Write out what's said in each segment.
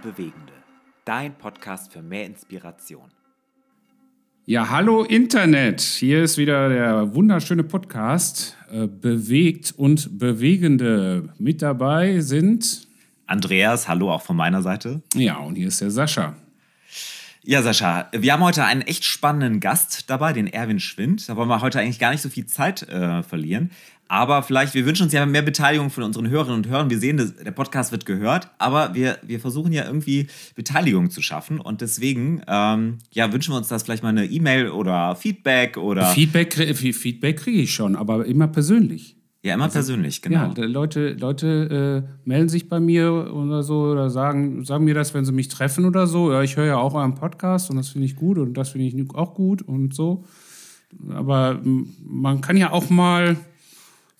und Bewegende. Dein Podcast für mehr Inspiration. Ja, hallo Internet. Hier ist wieder der wunderschöne Podcast äh, Bewegt und Bewegende. Mit dabei sind Andreas, hallo auch von meiner Seite. Ja, und hier ist der Sascha. Ja, Sascha, wir haben heute einen echt spannenden Gast dabei, den Erwin Schwind. Da wollen wir heute eigentlich gar nicht so viel Zeit äh, verlieren. Aber vielleicht, wir wünschen uns ja mehr Beteiligung von unseren Hörerinnen und Hörern. Wir sehen, der Podcast wird gehört, aber wir, wir versuchen ja irgendwie Beteiligung zu schaffen. Und deswegen ähm, ja, wünschen wir uns das vielleicht mal eine E-Mail oder Feedback oder. Feedback, Feedback kriege ich schon, aber immer persönlich. Ja, immer also, persönlich, genau. Ja, Leute, Leute äh, melden sich bei mir oder so oder sagen, sagen mir das, wenn sie mich treffen oder so. Ja, ich höre ja auch euren Podcast und das finde ich gut und das finde ich auch gut und so. Aber man kann ja auch mal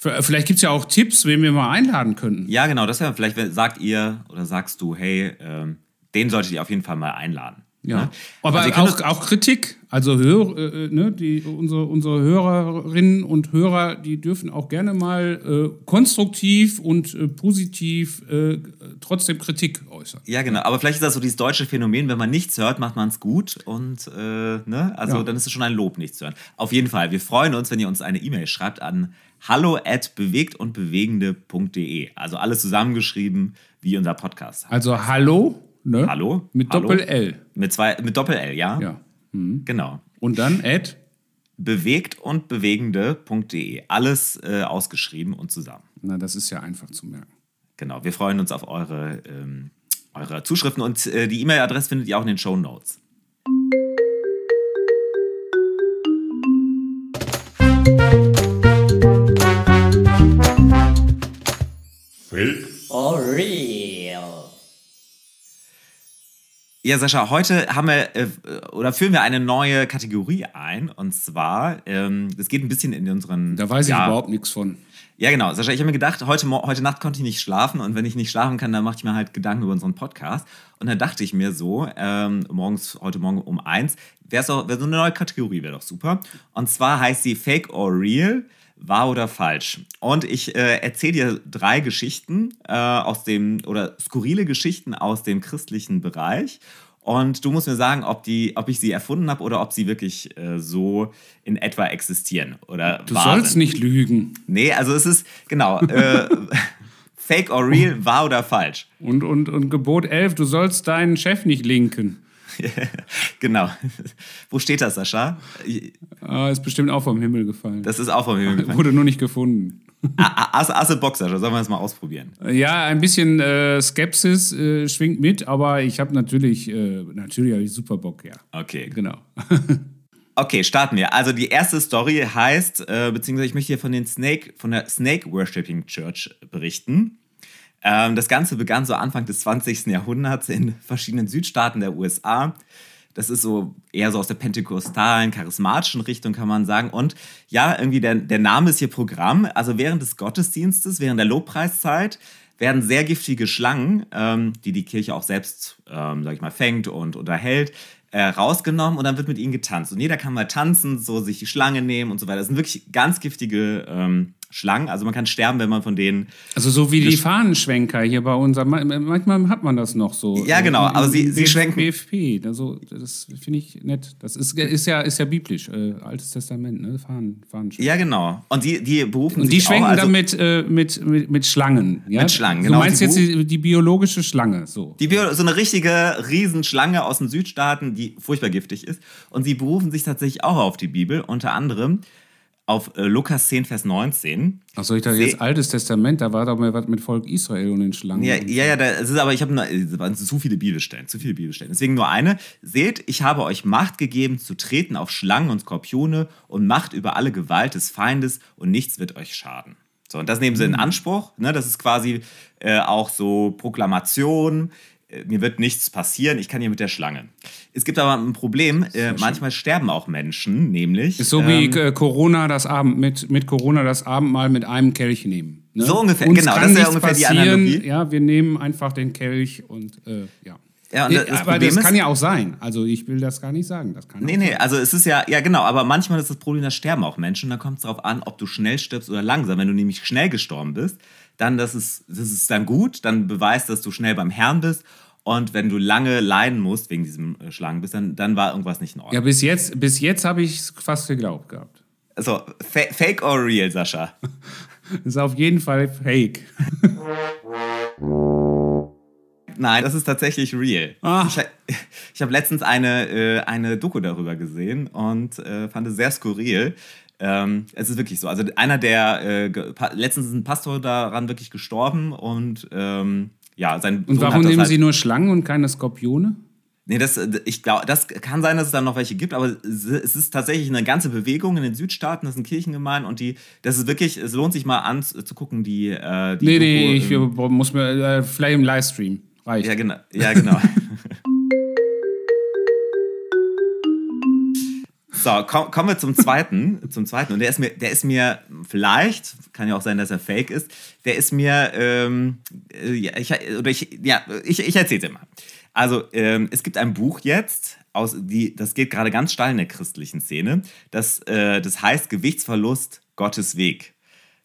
Vielleicht gibt es ja auch Tipps, wen wir mal einladen könnten. Ja, genau. Das ja, vielleicht sagt ihr oder sagst du, hey, ähm, den solltet ihr auf jeden Fall mal einladen. Ja. Ne? Aber also auch, auch Kritik. Also Hör, äh, äh, ne, die, unsere, unsere Hörerinnen und Hörer, die dürfen auch gerne mal äh, konstruktiv und äh, positiv äh, trotzdem Kritik äußern. Ja, genau. Aber vielleicht ist das so dieses deutsche Phänomen, wenn man nichts hört, macht man es gut. Und äh, ne? also ja. dann ist es schon ein Lob, nichts zu hören. Auf jeden Fall, wir freuen uns, wenn ihr uns eine E-Mail schreibt an hallo at bewegt und bewegende.de. Also alles zusammengeschrieben, wie unser Podcast. Also hallo, ne? Hallo. Mit Doppel-L. Mit, zwei, mit Doppel-L, ja? Ja. Mhm. Genau. Und dann at? Bewegt und bewegende.de. Alles äh, ausgeschrieben und zusammen. Na, das ist ja einfach zu merken. Genau. Wir freuen uns auf eure, ähm, eure Zuschriften und äh, die E-Mail-Adresse findet ihr auch in den Show Notes. Fake or real? Ja, Sascha, heute haben wir äh, oder führen wir eine neue Kategorie ein. Und zwar, ähm, das geht ein bisschen in unseren. Da weiß ich ja, überhaupt nichts von. Ja, genau. Sascha, ich habe mir gedacht, heute, heute Nacht konnte ich nicht schlafen und wenn ich nicht schlafen kann, dann mache ich mir halt Gedanken über unseren Podcast. Und dann dachte ich mir so, ähm, morgens, heute Morgen um eins, wäre so, wär so eine neue Kategorie, wäre doch super. Und zwar heißt sie Fake or Real wahr oder falsch. Und ich äh, erzähle dir drei Geschichten äh, aus dem, oder skurrile Geschichten aus dem christlichen Bereich. Und du musst mir sagen, ob, die, ob ich sie erfunden habe oder ob sie wirklich äh, so in etwa existieren. Oder du sollst nicht lügen. Nee, also es ist, genau, äh, fake or real, wahr oder falsch. Und, und, und Gebot 11, du sollst deinen Chef nicht linken. genau. Wo steht das, Sascha? Ah, ist bestimmt auch vom Himmel gefallen. Das ist auch vom Himmel gefallen. Wurde nur nicht gefunden. Asse, Asse Box, Sascha. Sollen wir das mal ausprobieren? Ja, ein bisschen äh, Skepsis äh, schwingt mit, aber ich habe natürlich, äh, natürlich habe ich super Bock, ja. Okay. Genau. Okay, starten wir. Also die erste Story heißt, äh, beziehungsweise ich möchte hier von den Snake, von der Snake Worshipping Church berichten. Ähm, das Ganze begann so Anfang des 20. Jahrhunderts in verschiedenen Südstaaten der USA. Das ist so eher so aus der pentekostalen, charismatischen Richtung, kann man sagen. Und ja, irgendwie der, der Name ist hier Programm. Also während des Gottesdienstes, während der Lobpreiszeit, werden sehr giftige Schlangen, ähm, die die Kirche auch selbst, ähm, sag ich mal, fängt und unterhält, äh, rausgenommen und dann wird mit ihnen getanzt. Und jeder kann mal tanzen, so sich die Schlange nehmen und so weiter. Das sind wirklich ganz giftige ähm, Schlangen. Also man kann sterben, wenn man von denen. Also so wie die Fahnenschwenker hier bei uns. Manchmal hat man das noch so. Ja, genau. Aber sie, sie schwenken. BFP. Also, das finde ich nett. Das ist, ist, ja, ist ja biblisch. Äh, Altes Testament, ne? Fahnen, Fahnenschwenker. Ja, genau. Und die, die berufen Und die schwenken auch, also dann mit, äh, mit, mit, mit Schlangen. Ja? Mit Schlangen, genau. Du meinst die jetzt die, die, biologische Schlange. So. Die Bio so eine richtige Riesenschlange aus den Südstaaten, die furchtbar giftig ist. Und sie berufen sich tatsächlich auch auf die Bibel. Unter anderem auf äh, Lukas 10, Vers 19. Achso, ich dachte jetzt Altes Testament, da war doch mal was mit Volk Israel und den Schlangen. Ja, ja, ja, das ist aber, ich habe waren zu viele Bibelstellen, zu viele Bibelstellen. Deswegen nur eine. Seht, ich habe euch Macht gegeben, zu treten auf Schlangen und Skorpione und Macht über alle Gewalt des Feindes und nichts wird euch schaden. So, und das nehmen sie in mhm. Anspruch. Ne? Das ist quasi äh, auch so Proklamation. Äh, mir wird nichts passieren, ich kann hier mit der Schlange. Es gibt aber ein Problem, äh, manchmal sterben auch Menschen, nämlich. Ist so wie ähm, äh, Corona das Abend mit, mit Corona das Abendmahl mit einem Kelch nehmen. Ne? So ungefähr, Uns genau, das ist ja ungefähr die Analogie. Ja, wir nehmen einfach den Kelch und äh, ja. Ja, und das aber Problem das kann ja auch sein. Also ich will das gar nicht sagen. Das kann nee, nee, also es ist ja, ja genau, aber manchmal ist das Problem, da sterben auch Menschen. Da kommt es darauf an, ob du schnell stirbst oder langsam. Wenn du nämlich schnell gestorben bist, dann das ist, das ist dann gut, dann beweist, dass du schnell beim Herrn bist Und wenn du lange leiden musst wegen diesem äh, Schlangenbiss, dann, dann war irgendwas nicht in Ordnung. Ja, bis jetzt, bis jetzt habe ich es fast geglaubt gehabt. Also, fa fake or real, Sascha? Das ist auf jeden Fall fake. Nein, das ist tatsächlich real. Ah. Ich, ich habe letztens eine, äh, eine Doku darüber gesehen und äh, fand es sehr skurril. Ähm, es ist wirklich so. Also einer der, äh, letztens ist ein Pastor daran wirklich gestorben und ähm, ja, sein Und Sohn warum nehmen halt, Sie nur Schlangen und keine Skorpione? Nee, das, äh, ich glaube, das kann sein, dass es dann noch welche gibt, aber es ist tatsächlich eine ganze Bewegung in den Südstaaten, das sind Kirchengemeinden und die, das ist wirklich, es lohnt sich mal anzugucken, die, äh, die Nee, Doku nee, ich im- äh, muss mir, äh, vielleicht im Livestream. Reicht. Ja, genau. Ja, genau. so, komm, kommen wir zum zweiten. Zum zweiten. Und der ist mir, der ist mir vielleicht, kann ja auch sein, dass er fake ist, der ist mir, ähm, äh, ja, ich, oder ich, ja, ich, ich erzähl's dir mal. Also, ähm, es gibt ein Buch jetzt, aus, die, das geht gerade ganz steil in der christlichen Szene. Das, äh, das heißt Gewichtsverlust Gottes Weg.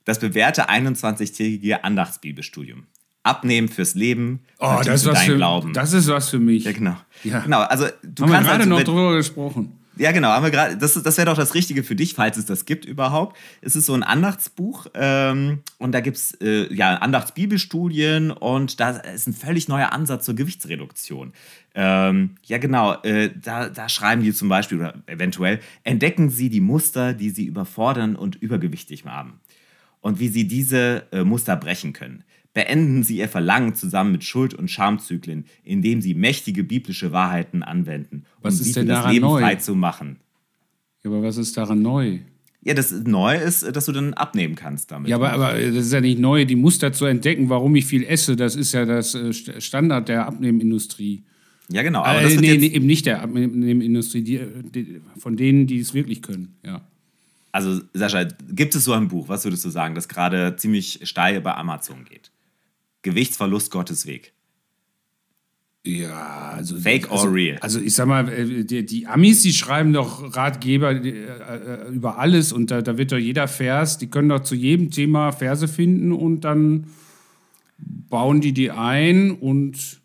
Das bewährte 21-tägige Andachtsbibelstudium. Abnehmen fürs Leben. Oh, das ist, was für, Glauben. das ist was für mich. Ja, genau. Ja. Genau, also du Haben wir kannst gerade also noch drüber gesprochen. Ja, genau, haben wir gerade, das, das wäre doch das Richtige für dich, falls es das gibt überhaupt. Es ist so ein Andachtsbuch ähm, und da gibt es äh, ja, Andachtsbibelstudien und da ist ein völlig neuer Ansatz zur Gewichtsreduktion. Ähm, ja, genau, äh, da, da schreiben die zum Beispiel oder eventuell, entdecken Sie die Muster, die Sie überfordern und übergewichtig haben und wie Sie diese äh, Muster brechen können. Beenden Sie Ihr Verlangen zusammen mit Schuld- und Schamzyklen, indem Sie mächtige biblische Wahrheiten anwenden, um Was ist denn für das daran Leben neu? frei zu machen. Ja, aber was ist daran neu? Ja, das Neue ist, dass du dann abnehmen kannst damit. Ja, aber, aber das ist ja nicht neu, die Muster zu entdecken, warum ich viel esse. Das ist ja das äh, St- Standard der Abnehmindustrie. ja, genau. Aber äh, das nee, nee, eben nicht der Abnehmindustrie, die, die, von denen, die es wirklich können. Ja. also, Sascha, gibt es so ein Buch, was würdest du sagen, das gerade ziemlich steil bei Amazon geht? Gewichtsverlust Gottes Weg. Ja, also. Fake or also, real? Also, ich sag mal, äh, die, die Amis, die schreiben doch Ratgeber äh, äh, über alles und da, da wird doch jeder Vers, die können doch zu jedem Thema Verse finden und dann bauen die die ein und.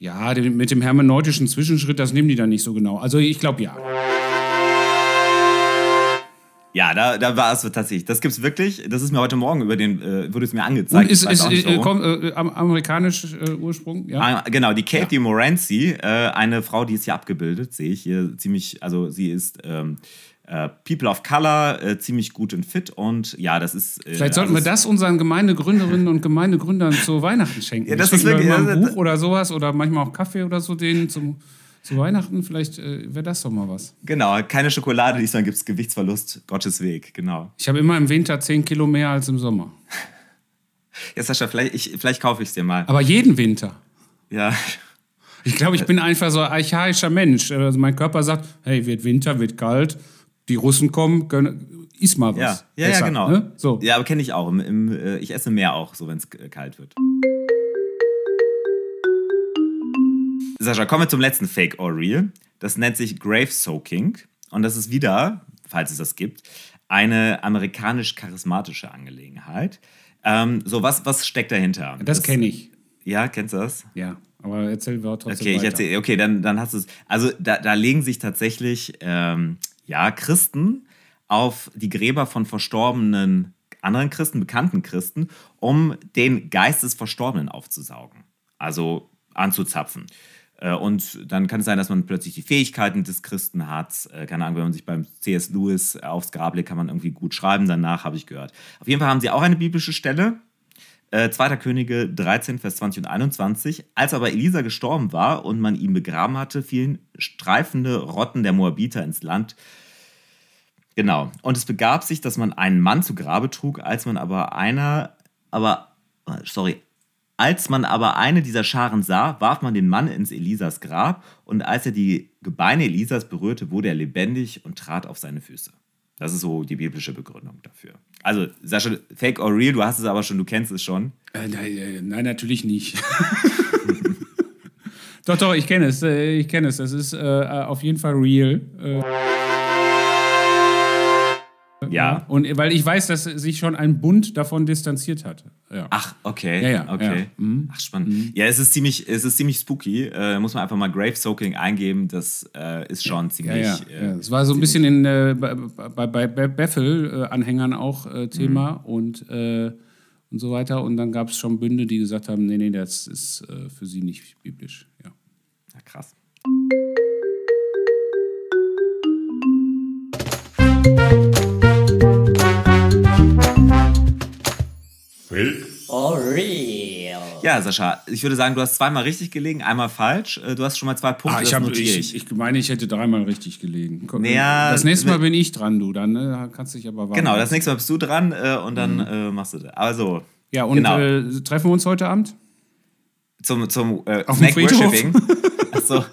Ja, mit dem hermeneutischen Zwischenschritt, das nehmen die dann nicht so genau. Also ich glaube ja. Ja, da, da war es tatsächlich. Das gibt's wirklich. Das ist mir heute Morgen über den, äh, wurde es mir angezeigt. Und ist, ist äh, komm, äh, am- amerikanisch äh, Ursprung, ja? Ah, Genau, die Katie Morency, äh, eine Frau, die ist hier abgebildet, sehe ich hier ziemlich, also sie ist ähm, äh, People of Color, ziemlich gut und fit und ja, das ist. Vielleicht sollten wir das unseren Gemeindegründerinnen und Gemeindegründern zu Weihnachten schenken. Ja, das ist wirklich- immer ein Buch oder sowas oder manchmal auch Kaffee oder so denen zum, zu Weihnachten. Vielleicht äh, wäre das doch mal was. Genau, keine Schokolade, diesmal gibt es Gewichtsverlust, Gottes Weg, genau. Ich habe immer im Winter 10 Kilo mehr als im Sommer. Ja, Sascha, vielleicht, ich, vielleicht kaufe ich es dir mal. Aber jeden Winter. Ja. Ich glaube, ich bin einfach so ein archaischer Mensch. Also mein Körper sagt, hey, wird Winter, wird kalt, die Russen kommen, gönn, iss mal was. Ja, ja, ja, genau. Ne? So. Ja, aber kenne ich auch. Im, im, äh, ich esse mehr auch, so wenn es kalt wird. Sascha, kommen wir zum letzten Fake or Real. Das nennt sich Grave Soaking. Und das ist wieder, falls es das gibt, eine amerikanisch-charismatische Angelegenheit. Ähm, so, was, was steckt dahinter? Das kenne ich. Ja, kennst du das? Ja, aber erzähl wir trotzdem Okay, ich erzähle. Okay, dann, dann hast du es. Also da, da legen sich tatsächlich ähm, ja Christen auf die Gräber von verstorbenen anderen Christen, bekannten Christen, um den Geist des Verstorbenen aufzusaugen, also anzuzapfen. Äh, Und dann kann es sein, dass man plötzlich die Fähigkeiten des Christen hat. Äh, Keine Ahnung, wenn man sich beim C.S. Lewis aufs Grab legt, kann man irgendwie gut schreiben. Danach habe ich gehört. Auf jeden Fall haben sie auch eine biblische Stelle. Äh, 2. Könige 13, Vers 20 und 21. Als aber Elisa gestorben war und man ihn begraben hatte, fielen streifende Rotten der Moabiter ins Land. Genau. Und es begab sich, dass man einen Mann zu Grabe trug, als man aber einer, aber, sorry, als man aber eine dieser Scharen sah, warf man den Mann ins Elisas Grab und als er die Gebeine Elisas berührte, wurde er lebendig und trat auf seine Füße. Das ist so die biblische Begründung dafür. Also, Sascha, fake or real, du hast es aber schon, du kennst es schon. Äh, nein, äh, nein, natürlich nicht. doch, doch, ich kenne es. Äh, ich kenne es. Das ist äh, auf jeden Fall real. Äh, Ja. Und weil ich weiß, dass sich schon ein Bund davon distanziert hat. Ja. Ach, okay. Ja, ja, okay. Mhm. Ach, spannend. Ja, es ist ziemlich, es ist ziemlich spooky. Äh, muss man einfach mal Grave Soaking eingeben. Das äh, ist schon ziemlich. äh. Es war so ein bisschen in, äh, bei, bei, bei Bethel-Anhängern auch äh, Thema Mhm. und, äh, und so weiter. Und dann gab es schon Bünde, die gesagt haben, nee, nee, das ist für sie nicht biblisch. Ja. ja, krass. Fake or real? Ja, Sascha, ich würde sagen, du hast zweimal richtig gelegen, einmal falsch. Äh, Du hast schon mal zwei Punkte. Ah, ich, das hab, ich, ich meine, ich hätte dreimal richtig gelegen. Komm, Naja, das nächste Mal bin ich dran, du. Dann äh, kannst du dich aber warten. Genau, das nächste Mal bist du dran äh, und dann äh, machst du das. Also, Ja, und genau. äh, treffen wir uns heute Abend? zum, zum äh, Auf dem Snake Friedhof? Worshipping. Achso.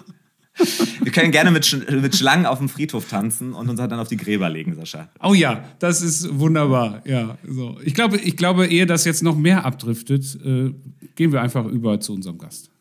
Wir können gerne mit, Sch mit Schlangen auf dem Friedhof tanzen und uns halt dann auf die Gräber legen, Sascha. Oh ja, das ist wunderbar. Ja, so. Ich glaube, ich glaube, ehe das jetzt noch mehr abdriftet, äh, gehen wir einfach über zu unserem Gast.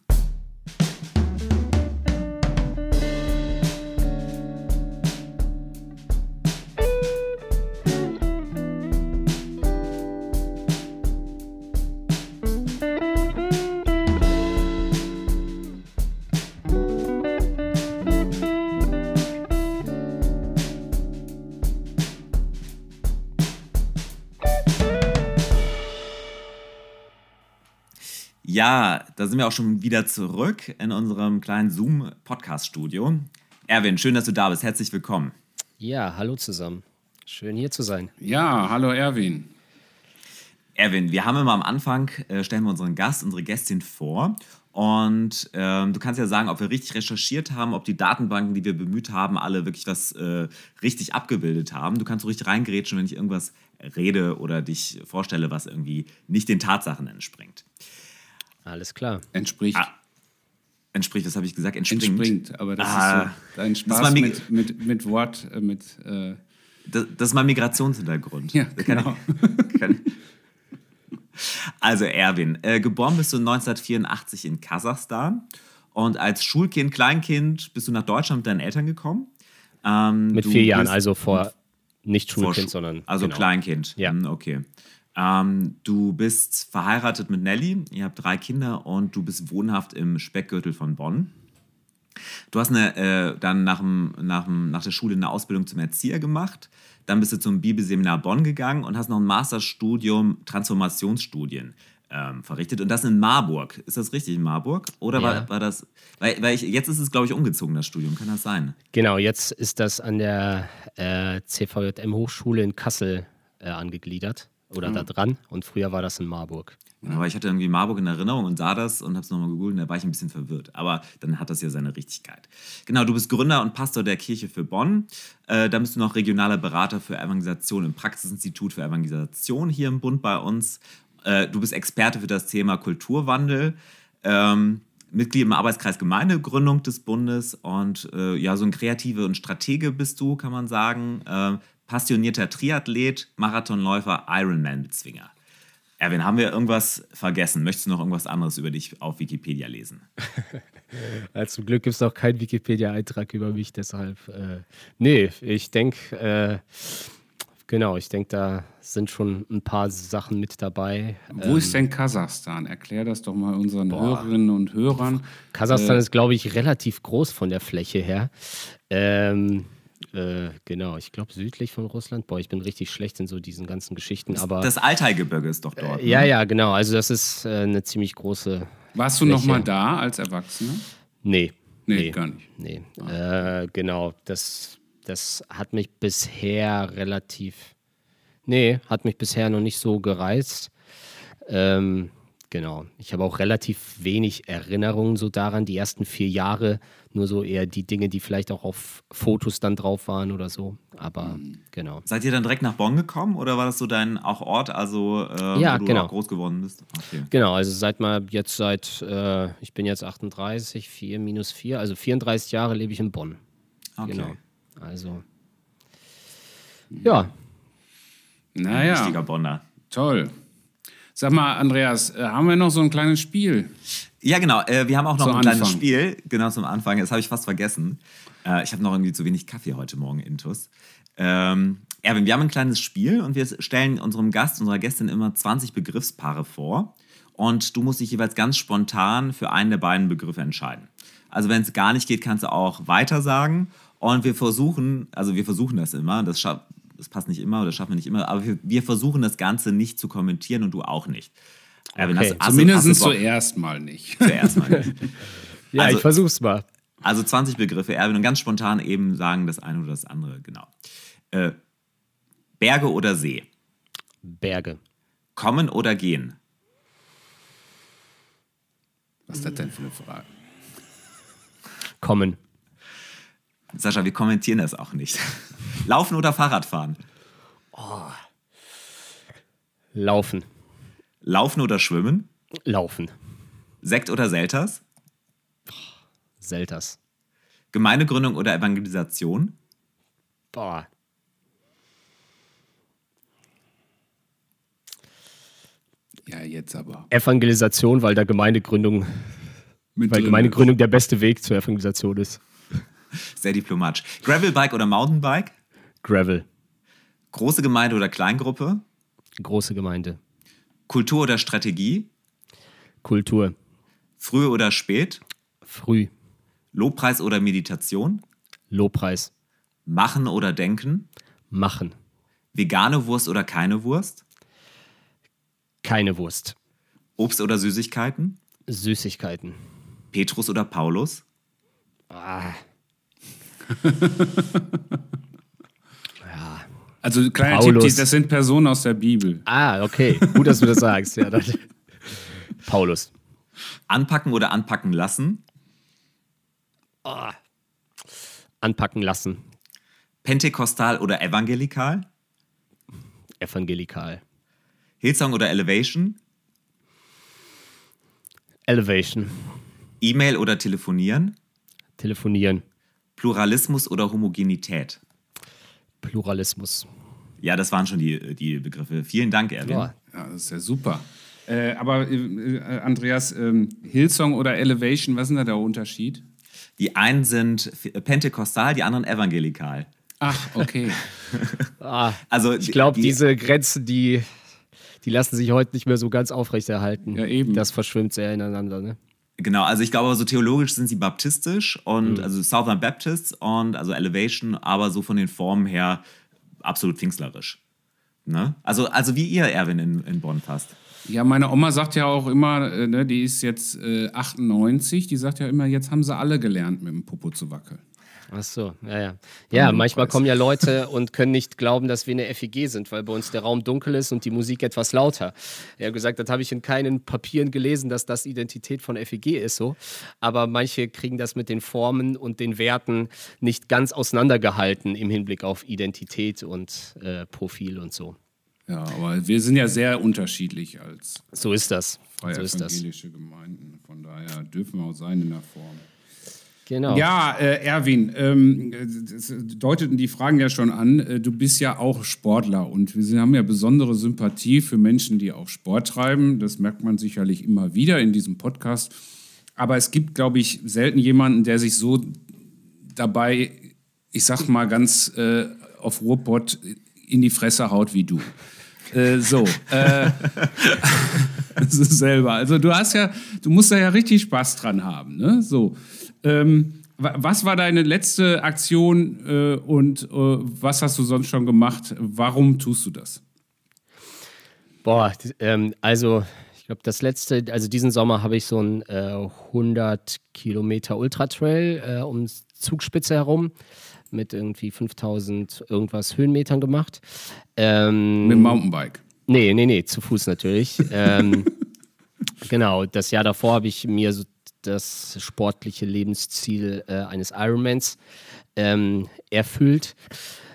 Ja, da sind wir auch schon wieder zurück in unserem kleinen Zoom-Podcast-Studio. Erwin, schön, dass du da bist. Herzlich willkommen. Ja, hallo zusammen. Schön hier zu sein. Ja, hallo Erwin. Erwin, wir haben immer am Anfang, äh, stellen wir unseren Gast, unsere Gästin vor. Und ähm, du kannst ja sagen, ob wir richtig recherchiert haben, ob die Datenbanken, die wir bemüht haben, alle wirklich was äh, richtig abgebildet haben. Du kannst so richtig reingrätschen, wenn ich irgendwas rede oder dich vorstelle, was irgendwie nicht den Tatsachen entspringt. Alles klar. Entspricht. Ah, Entspricht, was habe ich gesagt? Entspringt. Entspringt, aber das Ah, ist so dein das Spaß mit, mit, mit Wort, äh, mit. Äh, Das, das ist mein Migrationshintergrund. Ja, genau. ich- kann Also Erwin, äh, geboren bist du 1984 in Kasachstan und als Schulkind, Kleinkind bist du nach Deutschland mit deinen Eltern gekommen. Ähm, Mit vier Jahren, also vor nicht vor Schulkind, Schu- sondern. Also genau. Kleinkind. Ja. Hm, okay. Ähm, du bist verheiratet mit Nelly, ihr habt drei Kinder und du bist wohnhaft im Speckgürtel von Bonn. Du hast eine, äh, dann nach, dem, nach, dem, nach der Schule eine Ausbildung zum Erzieher gemacht. Dann bist du zum Bibelseminar Bonn gegangen und hast noch ein Masterstudium Transformationsstudien ähm, verrichtet. Und das in Marburg. Ist das richtig in Marburg? Oder Ja. war, war das. Weil, weil ich, jetzt ist es, glaube ich, umgezogen, das Studium. Kann das sein? Genau, jetzt ist das an der äh, CVJM Hochschule in Kassel äh, angegliedert oder Mhm. da dran. Und früher war das in Marburg. Aber ich hatte irgendwie Marburg in Erinnerung und sah das und habe es nochmal gegoogelt und da war ich ein bisschen verwirrt. Aber dann hat das ja seine Richtigkeit. Genau, du bist Gründer und Pastor der Kirche für Bonn. Äh, dann bist du noch regionaler Berater für Evangelisation im Praxisinstitut für Evangelisation hier im Bund bei uns. Äh, du bist Experte für das Thema Kulturwandel. Ähm, Mitglied im Arbeitskreis Gemeindegründung des Bundes und äh, ja, so ein Kreative und Stratege bist du, kann man sagen. Äh, passionierter Triathlet, Marathonläufer, Ironman-Bezwinger. Erwin, haben wir irgendwas vergessen? Möchtest du noch irgendwas anderes über dich auf Wikipedia lesen? Äh, zum Glück gibt es noch keinen Wikipedia-Eintrag über mich, deshalb. Äh, nee, ich denke, äh, genau, ich denke, da sind schon ein paar Sachen mit dabei. wo ist denn Kasachstan? Erklär das doch mal unseren Hörerinnen und Hörern. Kasachstan Äh, ist, glaube ich, relativ groß von der Fläche her. Ähm, äh, genau, ich glaube südlich von Russland. Boah, ich bin richtig schlecht in so diesen ganzen Geschichten, aber. Das Altaigebirge ist doch dort. ja, ne? ja, genau. Also, das ist äh, eine ziemlich große. Warst du noch Fläche. mal da als Erwachsener? Nee. Nee, gar nicht. Nee. Äh, genau, das, das hat mich bisher relativ. Nee, hat mich bisher noch nicht so gereizt. Ähm, genau. Ich habe auch relativ wenig Erinnerungen so daran, die ersten vier Jahre, nur so eher die Dinge, die vielleicht auch auf Fotos dann drauf waren oder so. Aber genau. Seid ihr dann direkt nach Bonn gekommen oder war das so dein auch Ort, also äh, Ja, wo du genau. auch groß geworden bist? Okay. Genau, also seit mal jetzt seit, äh, ich bin jetzt 38, 4 minus 4, also 34 Jahre lebe ich in Bonn. okay. Genau. Also. Ja, Naja, Richtiger Bonner. toll. Sag mal, Andreas, äh, haben wir noch so ein kleines Spiel? Ja, genau. Äh, wir haben auch noch Zu ein kleines Anfang. Spiel, genau zum Anfang. Das habe ich fast vergessen. Äh, ich habe noch irgendwie zu wenig Kaffee heute Morgen, Intus. Ähm, Erwin, wir haben ein kleines Spiel und wir stellen unserem Gast, unserer Gästin immer 20 Begriffspaare vor. Und du musst dich jeweils ganz spontan für einen der beiden Begriffe entscheiden. Also wenn es gar nicht geht, kannst du auch weiter sagen. Und wir versuchen, also wir versuchen das immer, das, das passt nicht immer oder das schaffen wir nicht immer, aber wir, wir, versuchen das Ganze nicht zu kommentieren und du auch nicht. Erwin, okay. hast, hast Zumindest hast zuerst mal nicht. Zuerst mal nicht. ja, also, ich versuch's mal. Also 20 Begriffe, Erwin, und ganz spontan eben sagen das eine oder das andere, genau. Äh, Berge oder See? Berge. Kommen oder gehen? Was ist das denn für eine Frage? Kommen. Sascha, wir kommentieren das auch nicht. Laufen oder Fahrradfahren? Oh. Laufen. Laufen oder schwimmen? Laufen. Sekt oder Selters? Selters. Gemeindegründung oder Evangelisation? Boah. Ja, jetzt aber. Evangelisation, weil da Gemeindegründung, Mit weil Gemeindegründung der beste Weg zur Evangelisation ist. Sehr diplomatisch. Gravelbike oder Mountainbike? Gravel. Große Gemeinde oder Kleingruppe? Große Gemeinde. Kultur oder Strategie? Kultur. Früh oder spät? Früh. Lobpreis oder Meditation? Lobpreis. Machen oder denken? Machen. Vegane Wurst oder keine Wurst? Keine Wurst. Obst oder Süßigkeiten? Süßigkeiten. Petrus oder Paulus? Ah. Also kleiner Paulus. Tipp, das sind Personen aus der Bibel. Ah, okay. Gut, dass du das sagst. Ja, das. Paulus. Anpacken oder anpacken lassen? Oh. Anpacken lassen. Pentekostal oder evangelikal? Evangelikal. Hillsong oder Elevation? Elevation. E-Mail oder telefonieren? Telefonieren. Pluralismus oder Homogenität? Pluralismus. Ja, das waren schon die, die Begriffe. Vielen Dank, Erwin. Ja, ja das ist ja super. Äh, aber äh, Andreas, äh, Hillsong oder Elevation, was ist denn da der Unterschied? Die einen sind pentekostal, die anderen evangelikal. Ach, okay. ah, also ich glaube, die, diese Grenzen, die die lassen sich heute nicht mehr so ganz aufrechterhalten. Ja, eben. Das verschwimmt sehr ineinander, ne? Genau, also ich glaube, so theologisch sind sie baptistisch und mhm. also Southern Baptists und also Elevation, aber so von den Formen her absolut pfingstlerisch. Ne? Also, also wie ihr, Erwin, in, in Bonn fast. Ja, meine Oma sagt ja auch immer, äh, ne, die ist jetzt äh, 98, die sagt ja immer, jetzt haben sie alle gelernt, mit dem Popo zu wackeln. Ach so, ja, ja. Ja, manchmal kommen ja Leute und können nicht glauben, dass wir eine FEG sind, weil bei uns der Raum dunkel ist und die Musik etwas lauter. Er hat gesagt, das habe ich in keinen Papieren gelesen, dass das Identität von FEG ist so. Aber manche kriegen das mit den Formen und den Werten nicht ganz auseinandergehalten im Hinblick auf Identität und äh, Profil und so. Ja, aber wir sind ja sehr unterschiedlich als so ist das. freie so ist evangelische das. Gemeinden. Von daher dürfen wir auch sein in der Form. Genau. Ja, äh, Erwin, ähm, das deuteten die Fragen ja schon an. Äh, du bist ja auch Sportler und wir haben ja besondere Sympathie für Menschen, die auch Sport treiben. Das merkt man sicherlich immer wieder in diesem Podcast. Aber es gibt, glaube ich, selten jemanden, der sich so dabei, ich sag mal ganz äh, auf Ruhrpott in die Fresse haut wie du. Äh, so, äh, selber. Also du hast ja, du musst da ja richtig Spaß dran haben, ne? So. Ähm, was war deine letzte Aktion äh, und äh, was hast du sonst schon gemacht? Warum tust du das? Boah, ähm, also ich glaube, das letzte, also diesen Sommer habe ich so einen äh, 100 Kilometer Ultratrail äh, um Zugspitze herum mit irgendwie 5000 irgendwas Höhenmetern gemacht. Ähm, mit dem Mountainbike? Nee, nee, nee, zu Fuß natürlich. ähm, genau, das Jahr davor habe ich mir so das sportliche Lebensziel äh, eines Ironmans ähm, erfüllt.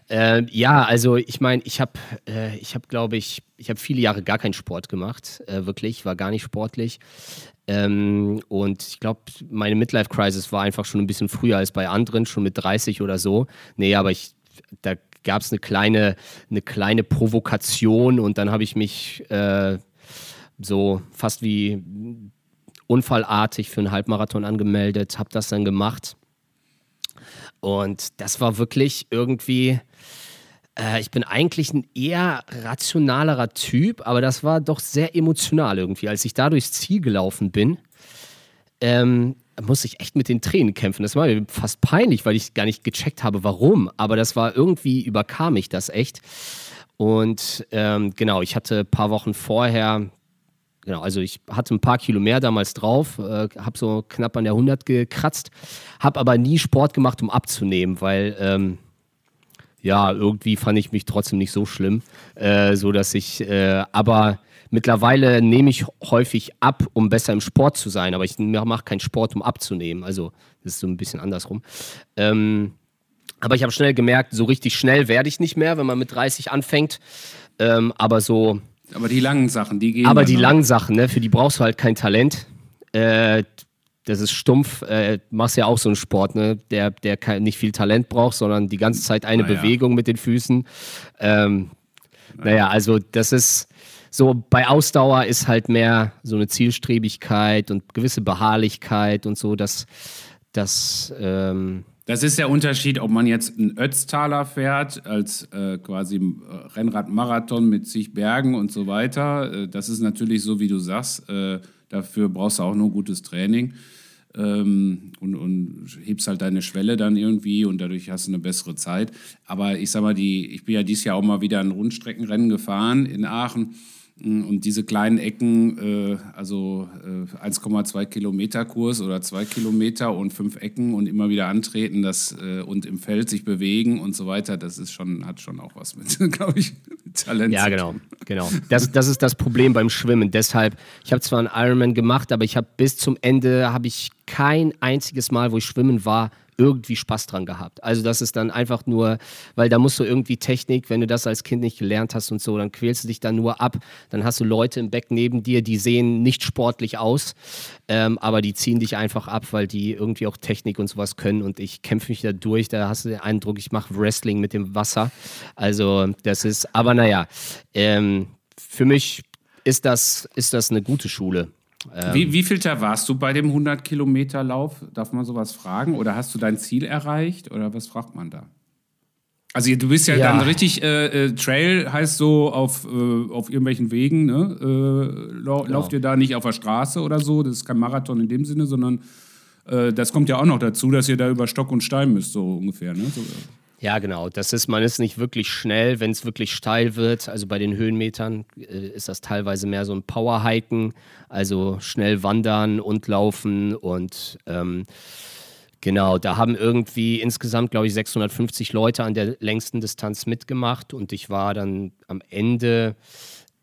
Äh, ja, also ich meine, ich habe, äh, ich habe, glaube ich, ich habe viele Jahre gar keinen Sport gemacht, äh, wirklich, war gar nicht sportlich. Ähm, und ich glaube, meine Midlife-Crisis war einfach schon ein bisschen früher als bei anderen, schon mit 30 oder so. Nee, aber ich, da gab es eine kleine, eine kleine Provokation und dann habe ich mich äh, so fast wie unfallartig für einen Halbmarathon angemeldet, habe das dann gemacht. Und das war wirklich irgendwie, Äh, ich bin eigentlich ein eher rationalerer Typ, aber das war doch sehr emotional irgendwie. Als ich da durchs Ziel gelaufen bin, ähm, musste ich echt mit den Tränen kämpfen. Das war mir fast peinlich, weil ich gar nicht gecheckt habe, warum. Aber das war irgendwie, überkam mich das echt. Und ähm, genau, ich hatte ein paar Wochen vorher, genau, also ich hatte ein paar Kilo mehr damals drauf, äh, habe so knapp an der 100 gekratzt, habe aber nie Sport gemacht, um abzunehmen, weil ähm, ja, irgendwie fand ich mich trotzdem nicht so schlimm, äh, so dass ich, äh, aber mittlerweile nehme ich häufig ab, um besser im Sport zu sein, aber ich mache keinen Sport, um abzunehmen. Also das ist so ein bisschen andersrum. Ähm, aber ich habe schnell gemerkt, so richtig schnell werde ich nicht mehr, wenn man mit 30 anfängt. Ähm, aber so. Aber die langen Sachen, die gehen. Aber die noch. langen Sachen, ne, für die brauchst du halt kein Talent. Äh, das ist stumpf. Äh, machst ja auch so einen Sport, ne, der, der kein, nicht viel Talent braucht, sondern die ganze Zeit eine Naja. Bewegung mit den Füßen. Ähm, naja, also das ist so, bei Ausdauer ist halt mehr so eine Zielstrebigkeit und gewisse Beharrlichkeit und so, dass das, ähm, Das ist der Unterschied, ob man jetzt einen Ötztaler fährt, als äh, quasi äh, Rennradmarathon mit zig Bergen und so weiter. Äh, das ist natürlich so, wie du sagst. Äh, dafür brauchst du auch nur gutes Training. Ähm, und, und hebst halt deine Schwelle dann irgendwie und dadurch hast du eine bessere Zeit. Aber ich sag mal, die, ich bin ja dieses Jahr auch mal wieder ein Rundstreckenrennen gefahren in Aachen. Und diese kleinen Ecken, äh, also äh, 1,2 Kilometer Kurs oder zwei Kilometer und fünf Ecken und immer wieder antreten das, äh, und im Feld sich bewegen und so weiter, das ist schon, hat schon auch was mit, glaube ich, Talent. Ja, genau, genau. Das, das ist das Problem beim Schwimmen. Deshalb, ich habe zwar einen Ironman gemacht, aber ich habe bis zum Ende habe ich kein einziges Mal, wo ich schwimmen war, irgendwie Spaß dran gehabt. Also das ist dann einfach nur, weil da musst du irgendwie Technik, wenn du das als Kind nicht gelernt hast und so, dann quälst du dich da nur ab. Dann hast du Leute im Beck neben dir, die sehen nicht sportlich aus, ähm, aber die ziehen dich einfach ab, weil die irgendwie auch Technik und sowas können und ich kämpfe mich da durch. Da hast du den Eindruck, ich mache Wrestling mit dem Wasser. Also das ist, aber naja, ähm, für mich ist das, ist das eine gute Schule. Wie, wie viel da warst du bei dem 100 Kilometer Lauf? Darf man sowas fragen? Oder hast du dein Ziel erreicht? Oder was fragt man da? Also du bist ja, Ja. dann richtig, äh, äh, Trail heißt so auf, äh, auf irgendwelchen Wegen, ne? Äh, lau Lauft ihr da nicht auf der Straße oder so? Das ist kein Marathon in dem Sinne, sondern äh, das kommt ja auch noch dazu, dass ihr da über Stock und Stein müsst, so ungefähr, ne? So, Ja, genau. Das ist, man ist nicht wirklich schnell, wenn es wirklich steil wird. Also bei den Höhenmetern äh, ist das teilweise mehr so ein Powerhiken, also schnell wandern und laufen und ähm, genau, da haben irgendwie insgesamt, glaube ich, 650 Leute an der längsten Distanz mitgemacht und ich war dann am Ende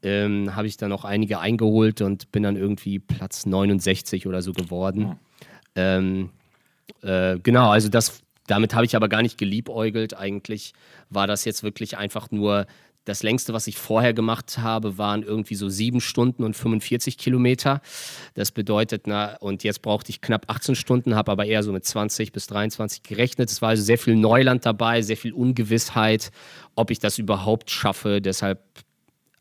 ähm, habe ich dann noch einige eingeholt und bin dann irgendwie Platz 69 oder so geworden. Ähm, äh, genau, also das, damit habe ich aber gar nicht geliebäugelt. Eigentlich war das jetzt wirklich einfach nur das längste, was ich vorher gemacht habe, waren irgendwie so sieben Stunden und 45 Kilometer. Das bedeutet, na, und jetzt brauchte ich knapp 18 Stunden, habe aber eher so mit 20 bis 23 gerechnet. Es war also sehr viel Neuland dabei, sehr viel Ungewissheit, ob ich das überhaupt schaffe. Deshalb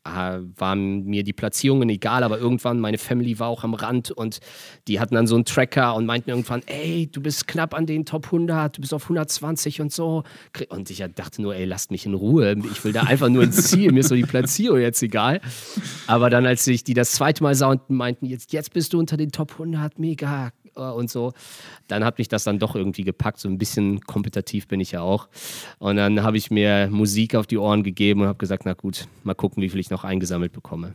waren mir die Platzierungen egal, aber irgendwann, meine Family war auch am Rand und die hatten dann so einen Tracker und meinten irgendwann, ey, du bist knapp an den Top 100, du bist auf 120 und so. Und ich dachte nur, ey, lasst mich in Ruhe, ich will da einfach nur ins Ziel, mir ist so die Platzierung jetzt egal. Aber dann, als ich die das zweite Mal sah und meinten, jetzt, jetzt bist du unter den Top 100, mega und so, dann hat mich das dann doch irgendwie gepackt. So ein bisschen kompetitiv bin ich ja auch. Und dann habe ich mir Musik auf die Ohren gegeben und habe gesagt, na gut, mal gucken, wie viel ich noch eingesammelt bekomme.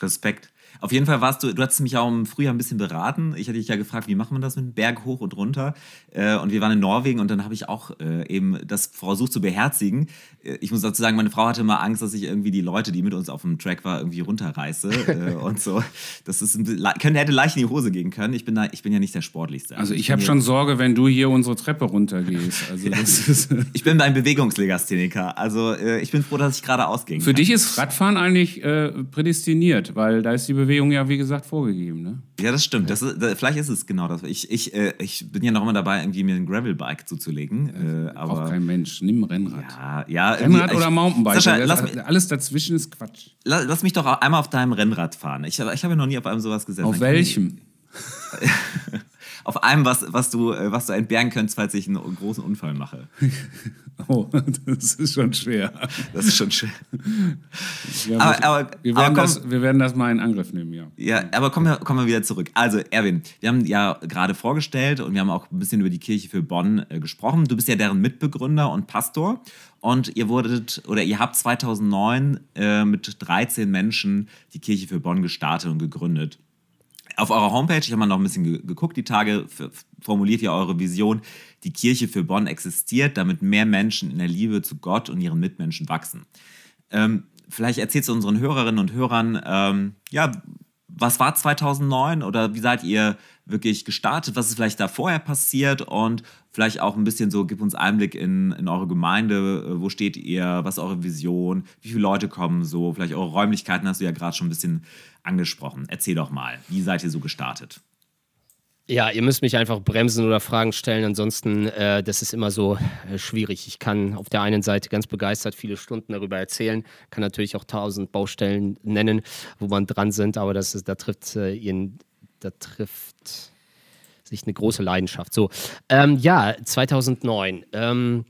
Respekt. Auf jeden Fall warst du, du hattest mich auch im Frühjahr ein bisschen beraten. Ich hatte dich ja gefragt, wie macht man das mit dem Berg hoch und runter? Äh, und wir waren in Norwegen und dann habe ich auch äh, eben das versucht zu beherzigen. Äh, ich muss dazu sagen, meine Frau hatte immer Angst, dass ich irgendwie die Leute, die mit uns auf dem Track war, irgendwie runterreiße und so. Das ist ein, könnte, hätte leicht in die Hose gehen können. Ich bin, da, ich bin ja nicht der Sportlichste. Also ich bin habe schon Sorge, wenn du hier unsere Treppe runtergehst. Also ist, Ich bin ein Bewegungslegastheniker. Also ich bin froh, dass ich gerade ausging. für dich ist Radfahren eigentlich äh, prädestiniert, weil da ist die Bewegung ja, wie gesagt, vorgegeben. Ne? Ja, das stimmt. Das ist, da- vielleicht ist es genau das. Ich, ich, äh, ich bin ja noch immer dabei, irgendwie mir ein Gravelbike zuzulegen. Äh, Braucht aber kein Mensch. Nimm ein Rennrad. ja, ja, Rennrad irgendwie- oder ich- Mountainbike. Sascha, Das- lass, alles dazwischen ist Quatsch. la- lass mich doch einmal auf deinem Rennrad fahren. Ich, habe- ich habe ja noch nie auf einem sowas gesessen. Auf welchem? Auf allem, was, was, du, äh, was du entbehren könntest, falls ich einen großen Unfall mache. Oh, das ist schon schwer. Das ist schon schwer. Ja, Aber- aber- wir, aber werden komm- das, wir werden das mal in Angriff nehmen, ja. Ja, aber kommen wir, kommen wir wieder zurück. Also, Erwin, wir haben ja gerade vorgestellt und wir haben auch ein bisschen über die Kirche für Bonn äh, gesprochen. Du bist ja deren Mitbegründer und Pastor und ihr wurdet oder ihr habt 2009 äh, mit 13 Menschen die Kirche für Bonn gestartet und gegründet. Auf eurer Homepage, ich habe mal noch ein bisschen ge geguckt, die Tage formuliert ihr eure Vision, die Kirche für Bonn existiert, damit mehr Menschen in der Liebe zu Gott und ihren Mitmenschen wachsen. Ähm, vielleicht erzählst du unseren Hörerinnen und Hörern, ähm, ja, was war 2009 oder wie seid ihr wirklich gestartet? Was ist vielleicht da vorher passiert? Und vielleicht auch ein bisschen so, gib uns Einblick in, in eure Gemeinde. Äh, Wo steht ihr? Was ist eure Vision? Wie viele Leute kommen so? Vielleicht eure Räumlichkeiten hast du ja gerade schon ein bisschen angesprochen. Erzähl doch mal, wie seid ihr so gestartet? Ja, ihr müsst mich einfach bremsen oder Fragen stellen. Ansonsten, äh, das ist immer so äh, schwierig. Ich kann auf der einen Seite ganz begeistert viele Stunden darüber erzählen, kann natürlich auch tausend Baustellen nennen, wo man dran sind, aber das ist, da trifft äh, ihren, da trifft sich eine große Leidenschaft. So, ähm, ja, 2009. Ähm,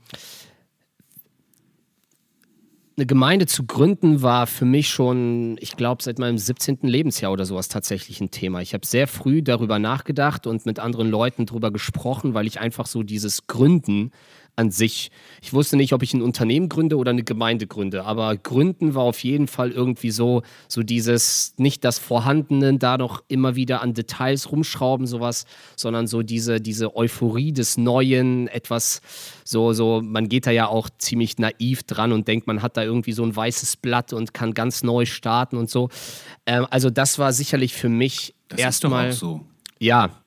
eine Gemeinde zu gründen war für mich schon, ich glaube, seit meinem 17. Lebensjahr oder sowas tatsächlich ein Thema. Ich habe sehr früh darüber nachgedacht und mit anderen Leuten darüber gesprochen, weil ich einfach so dieses Gründen an sich, ich wusste nicht, ob ich ein Unternehmen gründe oder eine Gemeinde gründe, aber gründen war auf jeden Fall irgendwie so, so dieses, nicht das Vorhandene, da noch immer wieder an Details rumschrauben, sowas, sondern so diese, diese Euphorie des Neuen, etwas so, so, man geht da ja auch ziemlich naiv dran und denkt, man hat da irgendwie so ein weißes Blatt und kann ganz neu starten und so. Ähm, also das war sicherlich für mich erstmal. so. Ja.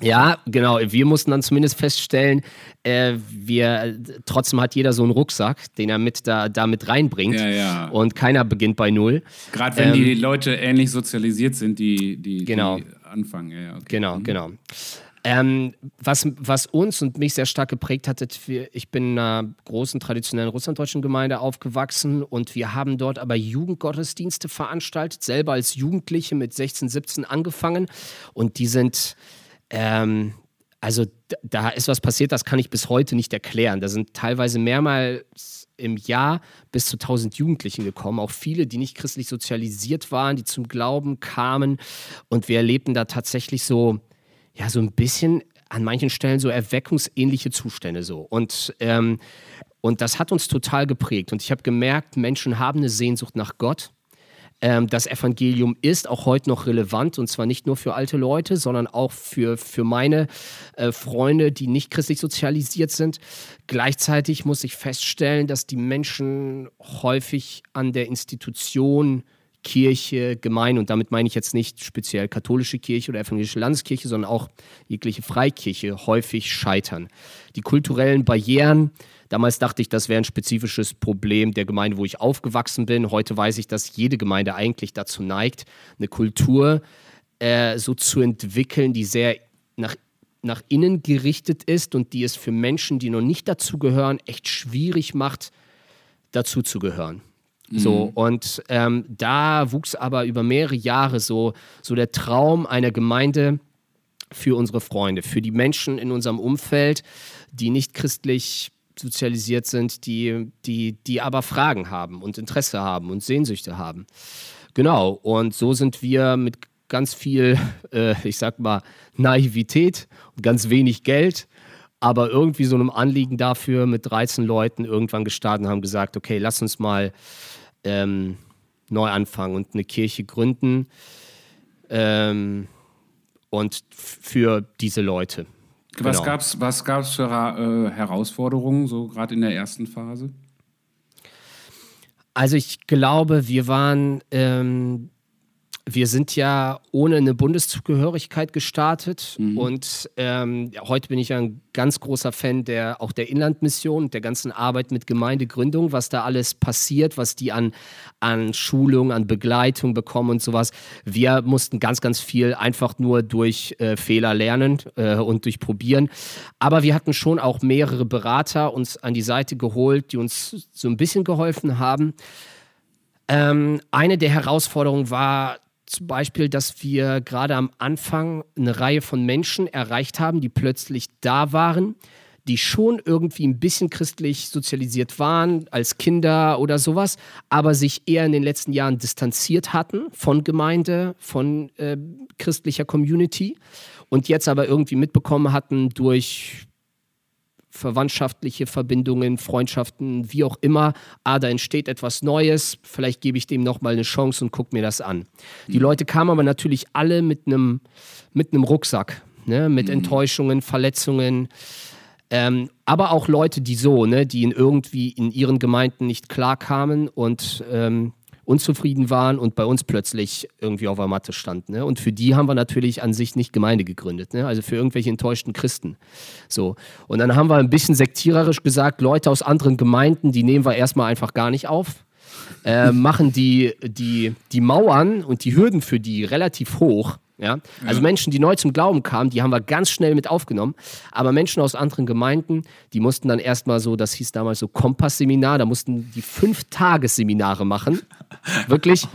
Ja, genau. Wir mussten dann zumindest feststellen, äh, wir, trotzdem hat jeder so einen Rucksack, den er mit da, da mit reinbringt. Ja, ja. Und keiner beginnt bei Null. Gerade wenn Ähm, die Leute ähnlich sozialisiert sind, die, die, Genau. die anfangen. Ja, okay. Genau, genau. Ähm, was, was uns und mich sehr stark geprägt hat, ich bin in einer großen traditionellen russlanddeutschen Gemeinde aufgewachsen und wir haben dort aber Jugendgottesdienste veranstaltet, selber als Jugendliche mit 16, 17 angefangen und die sind, ähm, also da ist was passiert, das kann ich bis heute nicht erklären. Da sind teilweise mehrmals im Jahr bis zu 1000 Jugendlichen gekommen, auch viele, die nicht christlich sozialisiert waren, die zum Glauben kamen und wir erlebten da tatsächlich so, ja, so ein bisschen an manchen Stellen so erweckungsähnliche Zustände so. Und, ähm, und das hat uns total geprägt. Und ich habe gemerkt, Menschen haben eine Sehnsucht nach Gott. Ähm, das Evangelium ist auch heute noch relevant und zwar nicht nur für alte Leute, sondern auch für, für meine äh, Freunde, die nicht christlich sozialisiert sind. Gleichzeitig muss ich feststellen, dass die Menschen häufig an der Institution Kirche, Gemeinde, und damit meine ich jetzt nicht speziell katholische Kirche oder evangelische Landeskirche, sondern auch jegliche Freikirche häufig scheitern. Die kulturellen Barrieren, damals dachte ich, das wäre ein spezifisches Problem der Gemeinde, wo ich aufgewachsen bin. Heute weiß ich, dass jede Gemeinde eigentlich dazu neigt, eine Kultur äh, so zu entwickeln, die sehr nach nach innen gerichtet ist und die es für Menschen, die noch nicht dazugehören, echt schwierig macht, dazuzugehören. So, und ähm, da wuchs aber über mehrere Jahre so, so der Traum einer Gemeinde für unsere Freunde, für die Menschen in unserem Umfeld, die nicht christlich sozialisiert sind, die, die, die aber Fragen haben und Interesse haben und Sehnsüchte haben. Genau, und so sind wir mit ganz viel, äh, ich sag mal, Naivität und ganz wenig Geld, aber irgendwie so einem Anliegen dafür mit 13 Leuten irgendwann gestartet und haben gesagt, okay, lass uns mal ähm, neu anfangen und eine Kirche gründen ähm, und für diese Leute. Was Genau. gab's, was gab's für äh, Herausforderungen, so gerade in der ersten Phase? Also ich glaube, wir waren, ähm, wir sind ja ohne eine Bundeszugehörigkeit gestartet und ähm, heute bin ich ja ein ganz großer Fan der auch der Inlandmission, der ganzen Arbeit mit Gemeindegründung, was da alles passiert, was die an, an Schulung, an Begleitung bekommen und sowas. Wir mussten ganz, ganz viel einfach nur durch äh, Fehler lernen äh, und durch Probieren. Aber wir hatten schon auch mehrere Berater uns an die Seite geholt, die uns so ein bisschen geholfen haben. Ähm, eine der Herausforderungen war zum Beispiel, dass wir gerade am Anfang eine Reihe von Menschen erreicht haben, die plötzlich da waren, die schon irgendwie ein bisschen christlich sozialisiert waren, als Kinder oder sowas, aber sich eher in den letzten Jahren distanziert hatten von Gemeinde, von äh, christlicher Community und jetzt aber irgendwie mitbekommen hatten durch verwandtschaftliche Verbindungen, Freundschaften, wie auch immer. Ah, da entsteht etwas Neues. Vielleicht gebe ich dem nochmal eine Chance und gucke mir das an. Die Leute kamen aber natürlich alle mit einem mit Rucksack, ne? mit mhm. Enttäuschungen, Verletzungen. Ähm, aber auch Leute, die so, ne, die in irgendwie in ihren Gemeinden nicht klarkamen und ähm, unzufrieden waren und bei uns plötzlich irgendwie auf der Matte standen. Ne? Und für die haben wir natürlich an sich nicht Gemeinde gegründet, ne? also für irgendwelche enttäuschten Christen. So. Und dann haben wir ein bisschen sektiererisch gesagt, Leute aus anderen Gemeinden, die nehmen wir erstmal einfach gar nicht auf. Äh, machen die, die, die Mauern und die Hürden für die relativ hoch ja? Also ja. Menschen, die neu zum Glauben kamen, die haben wir ganz schnell mit aufgenommen. Aber Menschen aus anderen Gemeinden, die mussten dann erstmal so, das hieß damals so Kompass-Seminar, da mussten die fünf Tagesseminare machen. Wirklich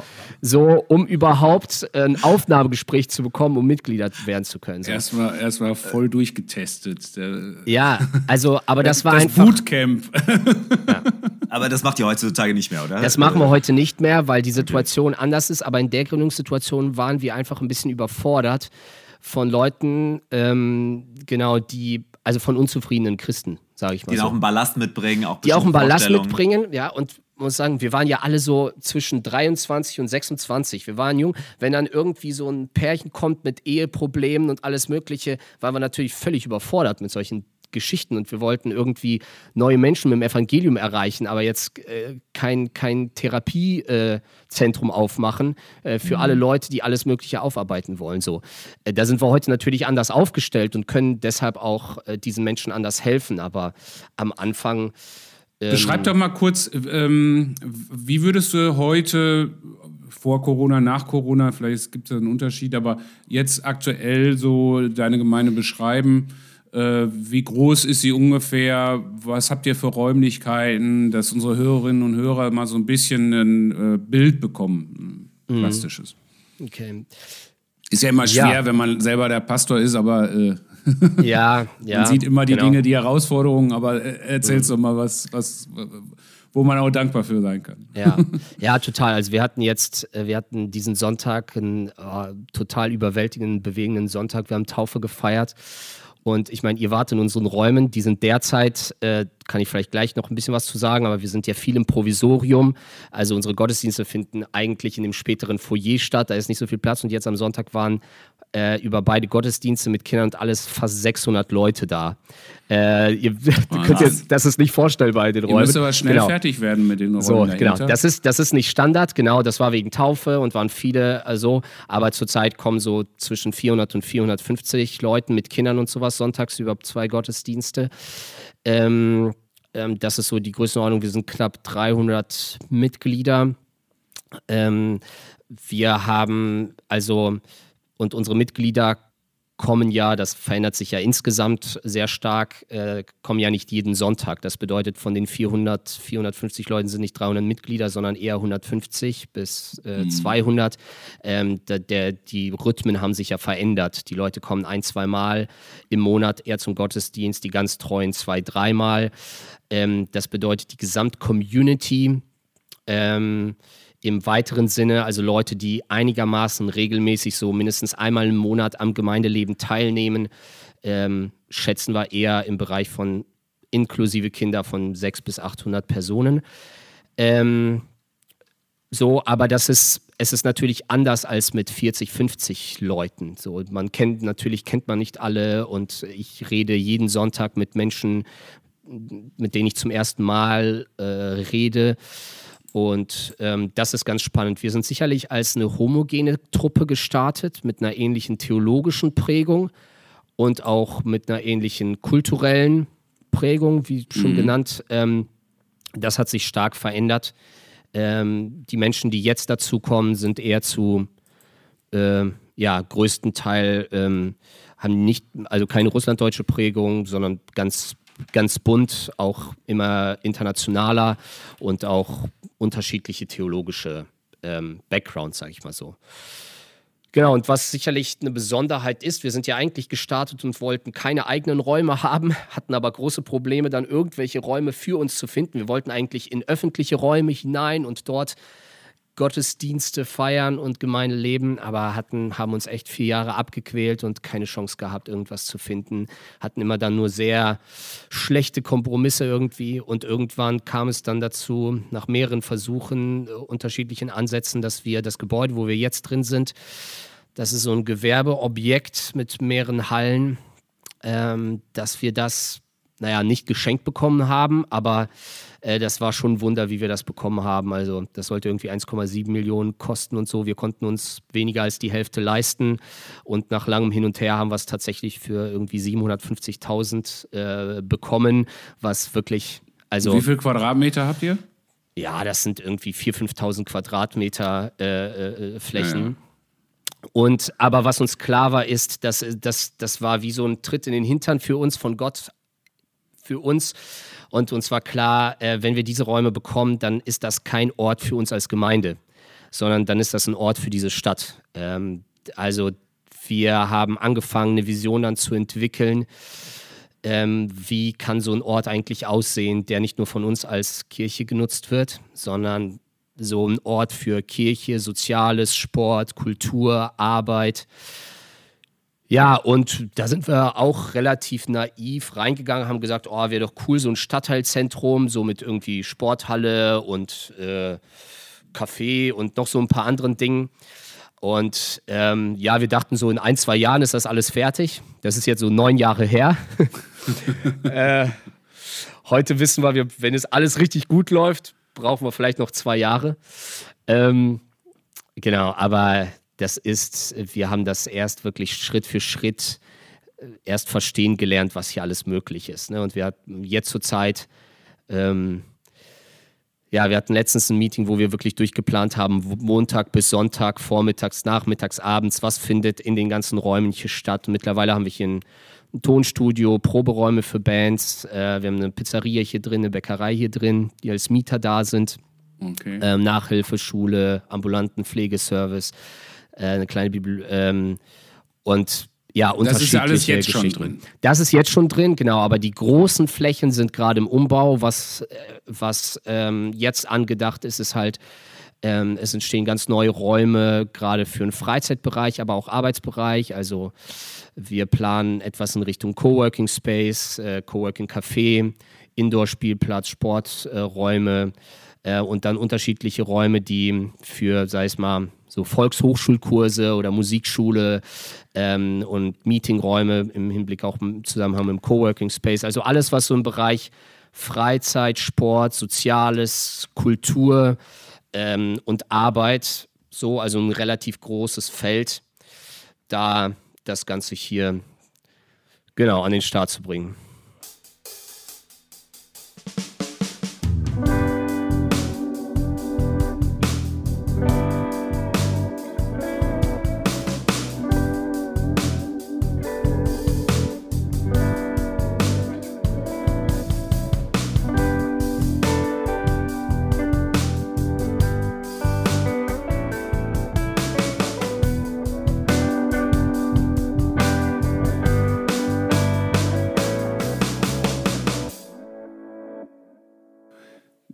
so, um überhaupt ein Aufnahmegespräch zu bekommen, um Mitglieder werden zu können. So. Erstmal erst voll durchgetestet. Ja, also, aber das, das war das einfach. Bootcamp. Ja. Aber das macht ihr heutzutage nicht mehr, oder? Das machen wir heute nicht mehr, weil die Situation okay. anders ist. Aber in der Gründungssituation waren wir einfach ein bisschen überfordert von Leuten, ähm, genau, die, also von unzufriedenen Christen, sage ich mal. Die so. auch einen Ballast mitbringen, auch Die auch einen Ballast mitbringen, ja, und muss sagen, wir waren ja alle so zwischen 23 und 26. Wir waren jung. Wenn dann irgendwie so ein Pärchen kommt mit Eheproblemen und alles Mögliche, waren wir natürlich völlig überfordert mit solchen Geschichten und wir wollten irgendwie neue Menschen mit dem Evangelium erreichen, aber jetzt äh, kein, kein Therapiezentrum äh, aufmachen äh, für mhm. alle Leute, die alles Mögliche aufarbeiten wollen. So. Äh, da sind wir heute natürlich anders aufgestellt und können deshalb auch äh, diesen Menschen anders helfen, aber am Anfang. Ähm, Beschreib doch mal kurz, ähm, wie würdest du heute vor Corona, nach Corona, vielleicht gibt es einen Unterschied, aber jetzt aktuell so deine Gemeinde beschreiben? Äh, wie groß ist sie ungefähr? Was habt ihr für Räumlichkeiten, dass unsere Hörerinnen und Hörer mal so ein bisschen ein äh, Bild bekommen, ein mhm. plastisches? Okay. Ist ja immer schwer, ja. wenn man selber der Pastor ist, aber äh, ja, ja, man sieht immer die genau. Dinge, die Herausforderungen, aber äh, erzählst mhm. doch mal was, was, wo man auch dankbar für sein kann. Ja, ja, total. Also wir hatten jetzt, äh, wir hatten diesen Sonntag einen oh, total überwältigenden, bewegenden Sonntag. Wir haben Taufe gefeiert und ich meine, ihr wart in unseren Räumen, die sind derzeit, äh, kann ich vielleicht gleich noch ein bisschen was zu sagen, aber wir sind ja viel im Provisorium. Also unsere Gottesdienste finden eigentlich in dem späteren Foyer statt, da ist nicht so viel Platz. Und jetzt am Sonntag waren äh, über beide Gottesdienste mit Kindern und alles fast 600 Leute da. Äh, ihr könnt jetzt, das ist nicht vorstellbar in den Räumen. Ihr müsst aber schnell genau. fertig werden mit den Räumen. So, genau. Das ist, das ist nicht Standard, genau. Das war wegen Taufe und waren viele also. Aber zurzeit kommen so zwischen 400 und 450 Leuten mit Kindern und sowas sonntags über zwei Gottesdienste. Ähm, ähm, das ist so die Größenordnung. Wir sind knapp 300 Mitglieder. Ähm, wir haben also, und unsere Mitglieder kommen ja, das verändert sich ja insgesamt sehr stark, äh, kommen ja nicht jeden Sonntag. Das bedeutet, von den 400, 450 Leuten sind nicht 300 Mitglieder, sondern eher 150 bis äh, mhm. 200. Ähm, der, der, die Rhythmen haben sich ja verändert. Die Leute kommen ein, zwei Mal im Monat eher zum Gottesdienst, die ganz treuen zwei, dreimal. Ähm, das bedeutet, die Gesamtcommunity ähm, im weiteren Sinne, also Leute, die einigermaßen regelmäßig so mindestens einmal im Monat am Gemeindeleben teilnehmen, ähm, schätzen wir eher im Bereich von inklusive Kinder von 600 bis 800 Personen. Ähm, so, aber das ist, es ist natürlich anders als mit 40, 50 Leuten. So, man kennt, natürlich kennt man nicht alle und ich rede jeden Sonntag mit Menschen, mit denen ich zum ersten Mal äh, rede. Und ähm, das ist ganz spannend. Wir sind sicherlich als eine homogene Truppe gestartet mit einer ähnlichen theologischen Prägung und auch mit einer ähnlichen kulturellen Prägung, wie schon mhm. genannt. Ähm, das hat sich stark verändert. Ähm, die Menschen, die jetzt dazukommen, sind eher zu, äh, ja, größten Teil ähm, haben nicht, also keine russlanddeutsche Prägung, sondern ganz ganz bunt, auch immer internationaler und auch unterschiedliche theologische ähm, Backgrounds, sage ich mal so. Genau, und was sicherlich eine Besonderheit ist, wir sind ja eigentlich gestartet und wollten keine eigenen Räume haben, hatten aber große Probleme, dann irgendwelche Räume für uns zu finden. Wir wollten eigentlich in öffentliche Räume hinein und dort Gottesdienste feiern und Gemeinde leben, aber hatten, haben uns echt vier Jahre abgequält und keine Chance gehabt, irgendwas zu finden. Hatten immer dann nur sehr schlechte Kompromisse irgendwie und irgendwann kam es dann dazu, nach mehreren Versuchen, äh, unterschiedlichen Ansätzen, dass wir das Gebäude, wo wir jetzt drin sind, das ist so ein Gewerbeobjekt mit mehreren Hallen, ähm, dass wir das, naja, nicht geschenkt bekommen haben, aber äh, das war schon ein Wunder, wie wir das bekommen haben. Also das sollte irgendwie 1,7 Millionen kosten und so. Wir konnten uns weniger als die Hälfte leisten und nach langem Hin und Her haben wir es tatsächlich für irgendwie 750.000 äh, bekommen, was wirklich, also... Wie viel Quadratmeter habt ihr? Ja, das sind irgendwie 4.000, 5.000 Quadratmeter äh, äh, Flächen. Ja. Und aber was uns klar war, ist, dass, dass das war wie so ein Tritt in den Hintern für uns von Gott, für uns, und uns war klar, äh, wenn wir diese Räume bekommen, dann ist das kein Ort für uns als Gemeinde, sondern dann ist das ein Ort für diese Stadt. Ähm, also wir haben angefangen, eine Vision dann zu entwickeln. Ähm, wie kann so ein Ort eigentlich aussehen, der nicht nur von uns als Kirche genutzt wird, sondern so ein Ort für Kirche, Soziales, Sport, Kultur, Arbeit. Ja, und da sind wir auch relativ naiv reingegangen, haben gesagt, oh, wäre doch cool, so ein Stadtteilzentrum, so mit irgendwie Sporthalle und äh, Café und noch so ein paar anderen Dingen. Und ähm, ja, wir dachten so, in ein, zwei Jahren ist das alles fertig. Das ist jetzt so neun Jahre her. äh, heute wissen wir, wenn es alles richtig gut läuft, brauchen wir vielleicht noch zwei Jahre. Ähm, genau, aber das ist, wir haben das erst wirklich Schritt für Schritt äh, erst verstehen gelernt, was hier alles möglich ist. Ne? Und wir hatten jetzt zur Zeit, ähm, ja, wir hatten letztens ein Meeting, wo wir wirklich durchgeplant haben, Montag bis Sonntag, vormittags, nachmittags, abends, was findet in den ganzen Räumen hier statt. Und mittlerweile haben wir hier ein, ein Tonstudio, Proberäume für Bands, äh, wir haben eine Pizzeria hier drin, eine Bäckerei hier drin, die als Mieter da sind. Okay. Ähm, Nachhilfeschule, ambulanten Pflegeservice äh, eine kleine Bibel ähm, und ja, unterschiedliche Das ist alles jetzt schon drin. Das ist jetzt schon drin, genau. Aber die großen Flächen sind gerade im Umbau. Was, äh, was ähm, jetzt angedacht ist, ist halt, ähm, es entstehen ganz neue Räume, gerade für den Freizeitbereich, aber auch Arbeitsbereich. Also wir planen etwas in Richtung Coworking Space, äh, Coworking Café, Indoor-Spielplatz, Sporträume äh, und dann unterschiedliche Räume, die für, sei es mal, so Volkshochschulkurse oder Musikschule ähm, und Meetingräume im Hinblick auch im Zusammenhang mit dem Coworking Space. Also alles, was so im Bereich Freizeit, Sport, Soziales, Kultur ähm, und Arbeit, so, also ein relativ großes Feld, da das Ganze hier genau an den Start zu bringen.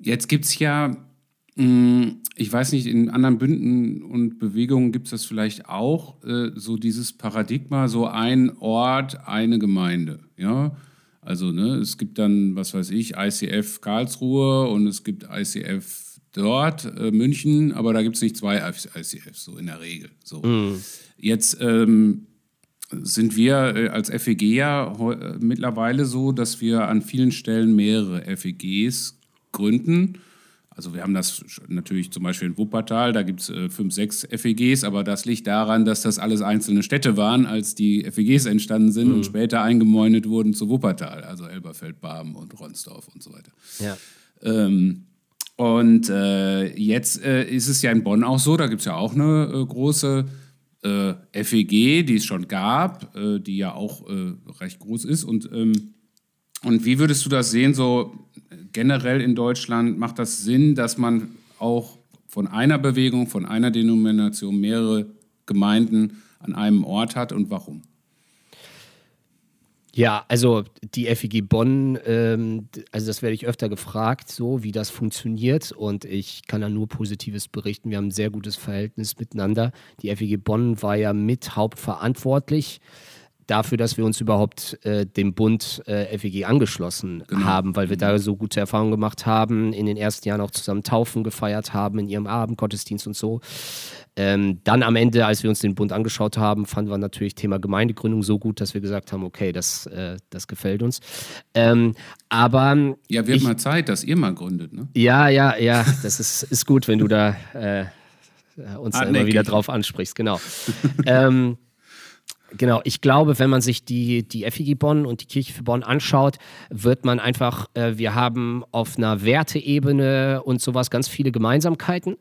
Jetzt gibt es ja, mm, ich weiß nicht, in anderen Bünden und Bewegungen gibt es das vielleicht auch, äh, so dieses Paradigma, so ein Ort, eine Gemeinde. Ja, also ne, es gibt dann, was weiß ich, ICF Karlsruhe und es gibt ICF dort, äh, München, aber da gibt es nicht zwei ICFs, so in der Regel. So. Mhm. Jetzt ähm, sind wir äh, als FEG ja mittlerweile so, dass wir an vielen Stellen mehrere FEGs gründen. Also wir haben das natürlich zum Beispiel in Wuppertal, da gibt es äh, fünf, sechs FEGs, aber das liegt daran, dass das alles einzelne Städte waren, als die FEGs entstanden sind mhm. und später eingemeundet wurden zu Wuppertal, also Elberfeld, Barmen und Ronsdorf und so weiter. Ja. Ähm, und äh, jetzt äh, ist es ja in Bonn auch so, da gibt es ja auch eine äh, große äh, FEG, die es schon gab, äh, die ja auch recht groß ist. Und, ähm, und wie würdest du das sehen, so generell in Deutschland macht das Sinn, dass man auch von einer Bewegung, von einer Denomination mehrere Gemeinden an einem Ort hat und warum? Ja, also die FEG Bonn, ähm, also das werde ich öfter gefragt, so wie das funktioniert und ich kann da nur Positives berichten. Wir haben ein sehr gutes Verhältnis miteinander. Die FEG Bonn war ja mit hauptverantwortlich dafür, dass wir uns überhaupt äh, dem Bund äh, FEG angeschlossen genau. haben, weil wir da so gute Erfahrungen gemacht haben, in den ersten Jahren auch zusammen Taufen gefeiert haben, in ihrem Abendgottesdienst und so. Ähm, dann am Ende, als wir uns den Bund angeschaut haben, fanden wir natürlich Thema Gemeindegründung so gut, dass wir gesagt haben, okay, das, äh, das gefällt uns. Ähm, aber ja, wird ich, mal Zeit, dass ihr mal gründet, ne? Ja, ja, ja, das ist, ist gut, wenn du da äh, uns da immer wieder drauf ansprichst, genau. ähm, Genau, ich glaube, wenn man sich die, die FIG Bonn und die Kirche für Bonn anschaut, wird man einfach, äh, wir haben auf einer Werteebene und sowas ganz viele Gemeinsamkeiten.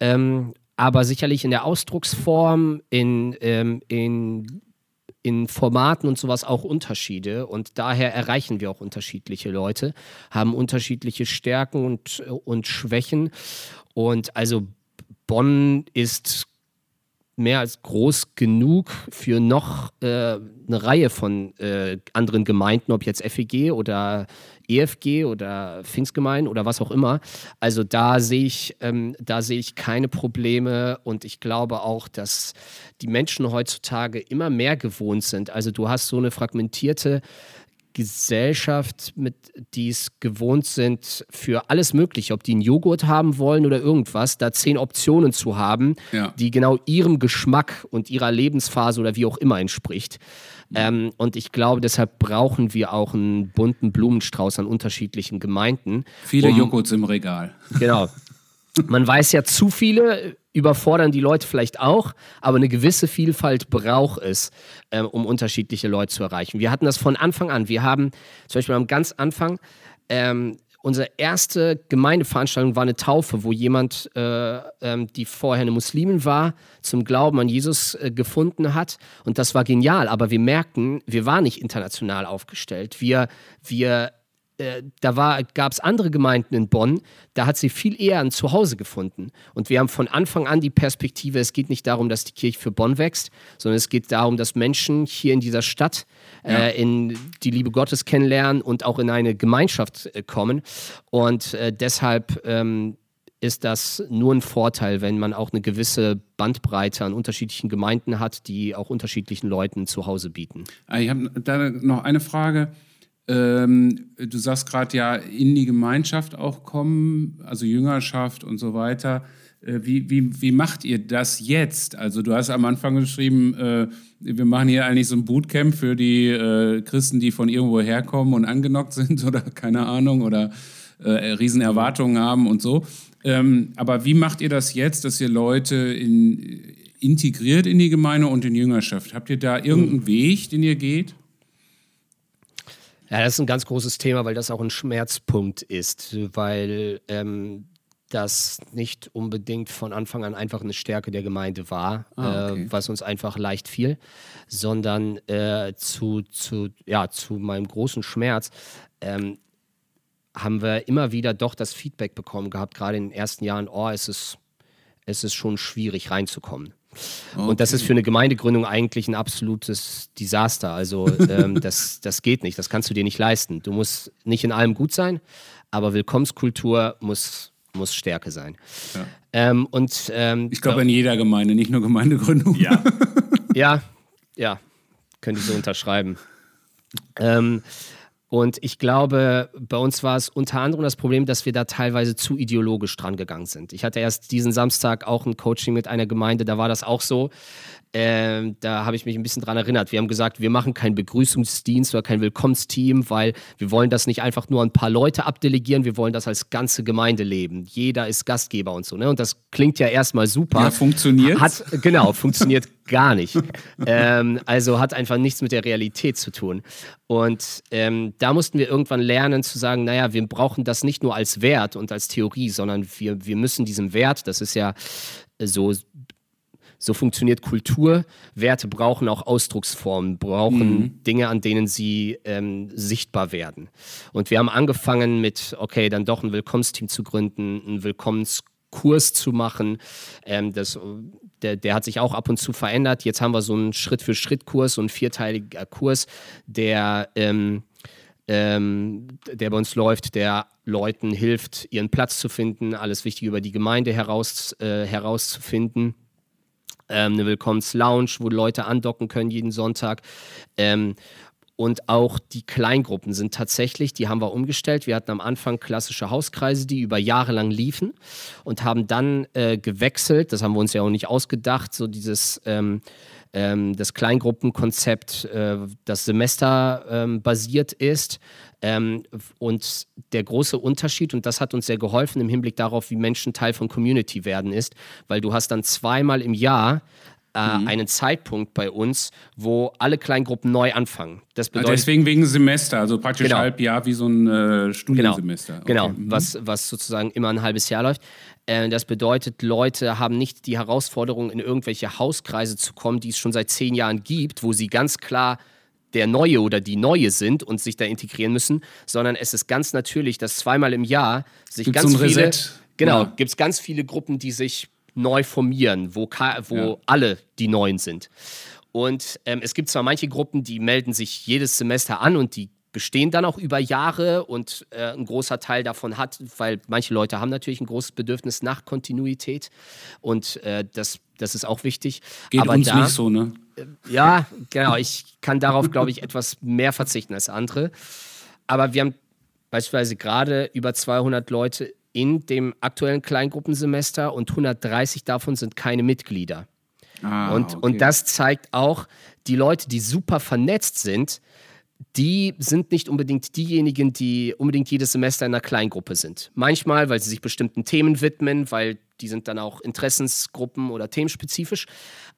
Ähm, aber sicherlich in der Ausdrucksform, in, ähm, in, in Formaten und sowas auch Unterschiede. Und daher erreichen wir auch unterschiedliche Leute, haben unterschiedliche Stärken und, und Schwächen. Und also Bonn ist mehr als groß genug für noch äh, eine Reihe von äh, anderen Gemeinden, ob jetzt FEG oder EFG oder Pfingstgemeinden oder was auch immer. Also da sehe ich, ähm, da sehe ich keine Probleme und ich glaube auch, dass die Menschen heutzutage immer mehr gewohnt sind. Also du hast so eine fragmentierte Gesellschaft, mit die es gewohnt sind, für alles Mögliche, ob die einen Joghurt haben wollen oder irgendwas, da zehn Optionen zu haben, ja. die genau ihrem Geschmack und ihrer Lebensphase oder wie auch immer entspricht. Ähm, und ich glaube, deshalb brauchen wir auch einen bunten Blumenstrauß an unterschiedlichen Gemeinden. Viele um, Joghurts im Regal. Genau. Man weiß ja zu viele, überfordern die Leute vielleicht auch, aber eine gewisse Vielfalt braucht es, äh, um unterschiedliche Leute zu erreichen. Wir hatten das von Anfang an. Wir haben zum Beispiel am ganz Anfang ähm, unsere erste Gemeindeveranstaltung war eine Taufe, wo jemand, äh, ähm, die vorher eine Muslimin war, zum Glauben an Jesus äh, gefunden hat. Und das war genial. Aber wir merkten, wir waren nicht international aufgestellt. Wir, wir äh, da gab es andere Gemeinden in Bonn, da hat sie viel eher ein Zuhause gefunden. Und wir haben von Anfang an die Perspektive, es geht nicht darum, dass die Kirche für Bonn wächst, sondern es geht darum, dass Menschen hier in dieser Stadt ja. äh, in die Liebe Gottes kennenlernen und auch in eine Gemeinschaft äh, kommen. Und äh, deshalb ähm, ist das nur ein Vorteil, wenn man auch eine gewisse Bandbreite an unterschiedlichen Gemeinden hat, die auch unterschiedlichen Leuten Zuhause bieten. Ich habe da noch eine Frage. Ähm, du sagst gerade ja, in die Gemeinschaft auch kommen, also Jüngerschaft und so weiter. Äh, wie, wie, wie macht ihr das jetzt? Also du hast am Anfang geschrieben, äh, wir machen hier eigentlich so ein Bootcamp für die äh, Christen, die von irgendwo herkommen und angenockt sind oder keine Ahnung oder äh, Riesenerwartungen haben und so. Ähm, aber wie macht ihr das jetzt, dass ihr Leute in, integriert in die Gemeinde und in Jüngerschaft? Habt ihr da irgendeinen Weg, den ihr geht? Ja, das ist ein ganz großes Thema, weil das auch ein Schmerzpunkt ist, weil ähm, das nicht unbedingt von Anfang an einfach eine Stärke der Gemeinde war, ah, okay. äh, was uns einfach leicht fiel, sondern äh, zu, zu, ja, zu meinem großen Schmerz ähm, haben wir immer wieder doch das Feedback bekommen gehabt, gerade in den ersten Jahren, oh, es ist, es ist schon schwierig reinzukommen. Okay. Und das ist für eine Gemeindegründung eigentlich ein absolutes Desaster. Also ähm, das, das geht nicht, das kannst du dir nicht leisten. Du musst nicht in allem gut sein, aber Willkommenskultur muss, muss Stärke sein. Ja. Ähm, und, ähm, ich glaube in jeder Gemeinde, nicht nur Gemeindegründung. Ja, ja, ja, könnte ich so unterschreiben. Ähm, und ich glaube, bei uns war es unter anderem das Problem, dass wir da teilweise zu ideologisch dran gegangen sind. Ich hatte erst diesen Samstag auch ein Coaching mit einer Gemeinde, da war das auch so. Ähm, da habe ich mich ein bisschen dran erinnert. Wir haben gesagt, wir machen keinen Begrüßungsdienst oder kein Willkommensteam, weil wir wollen das nicht einfach nur ein paar Leute abdelegieren, wir wollen das als ganze Gemeinde leben. Jeder ist Gastgeber und so. Ne? Und das klingt ja erstmal super. Ja, funktioniert. Hat, genau, funktioniert gar nicht. ähm, also hat einfach nichts mit der Realität zu tun. Und ähm, da mussten wir irgendwann lernen zu sagen, naja, wir brauchen das nicht nur als Wert und als Theorie, sondern wir, wir müssen diesem Wert, das ist ja so so funktioniert Kultur. Werte brauchen auch Ausdrucksformen, brauchen mhm. Dinge, an denen sie ähm, sichtbar werden. Und wir haben angefangen mit, okay, dann doch ein Willkommensteam zu gründen, ein Willkommenskurs Kurs zu machen. Ähm, das, der, der hat sich auch ab und zu verändert. Jetzt haben wir so einen Schritt-für-Schritt-Kurs, so einen vierteiliger Kurs, der, ähm, ähm, der bei uns läuft, der Leuten hilft, ihren Platz zu finden, alles Wichtige über die Gemeinde heraus, äh, herauszufinden. Ähm, eine Willkommens-Lounge, wo Leute andocken können jeden Sonntag. Ähm, und auch die Kleingruppen sind tatsächlich, die haben wir umgestellt. Wir hatten am Anfang klassische Hauskreise, die über Jahre lang liefen und haben dann äh, gewechselt. Das haben wir uns ja auch nicht ausgedacht, so dieses ähm, ähm, das Kleingruppenkonzept, äh, das semesterbasiert ähm, ist. Ähm, und der große Unterschied, und das hat uns sehr geholfen im Hinblick darauf, wie Menschen Teil von Community werden, ist, weil du hast dann zweimal im Jahr äh, mhm. einen Zeitpunkt bei uns, wo alle Kleingruppen neu anfangen. Das bedeutet, also deswegen wegen Semester, also praktisch genau. halb Jahr wie so ein äh, Studiensemester. Genau, okay. genau. Mhm. Was, was sozusagen immer ein halbes Jahr läuft. Äh, das bedeutet, Leute haben nicht die Herausforderung, in irgendwelche Hauskreise zu kommen, die es schon seit zehn Jahren gibt, wo sie ganz klar der Neue oder die Neue sind und sich da integrieren müssen, sondern es ist ganz natürlich, dass zweimal im Jahr sich Gibt's ganz viele, Reset? genau, ja. gibt es ganz viele Gruppen, die sich neu formieren, wo, wo ja. alle die Neuen sind. Und ähm, es gibt zwar manche Gruppen, die melden sich jedes Semester an und die bestehen dann auch über Jahre und äh, ein großer Teil davon hat, weil manche Leute haben natürlich ein großes Bedürfnis nach Kontinuität und äh, das, das ist auch wichtig. Geht Aber uns da, nicht so, ne? Äh, ja, genau. Ich kann darauf, glaube ich, etwas mehr verzichten als andere. Aber wir haben beispielsweise gerade über 200 Leute in dem aktuellen Kleingruppensemester und 130 davon sind keine Mitglieder. Ah, und, okay. und das zeigt auch, die Leute, die super vernetzt sind, die sind nicht unbedingt diejenigen, die unbedingt jedes Semester in einer Kleingruppe sind. Manchmal, weil sie sich bestimmten Themen widmen, weil die sind dann auch Interessensgruppen oder themenspezifisch.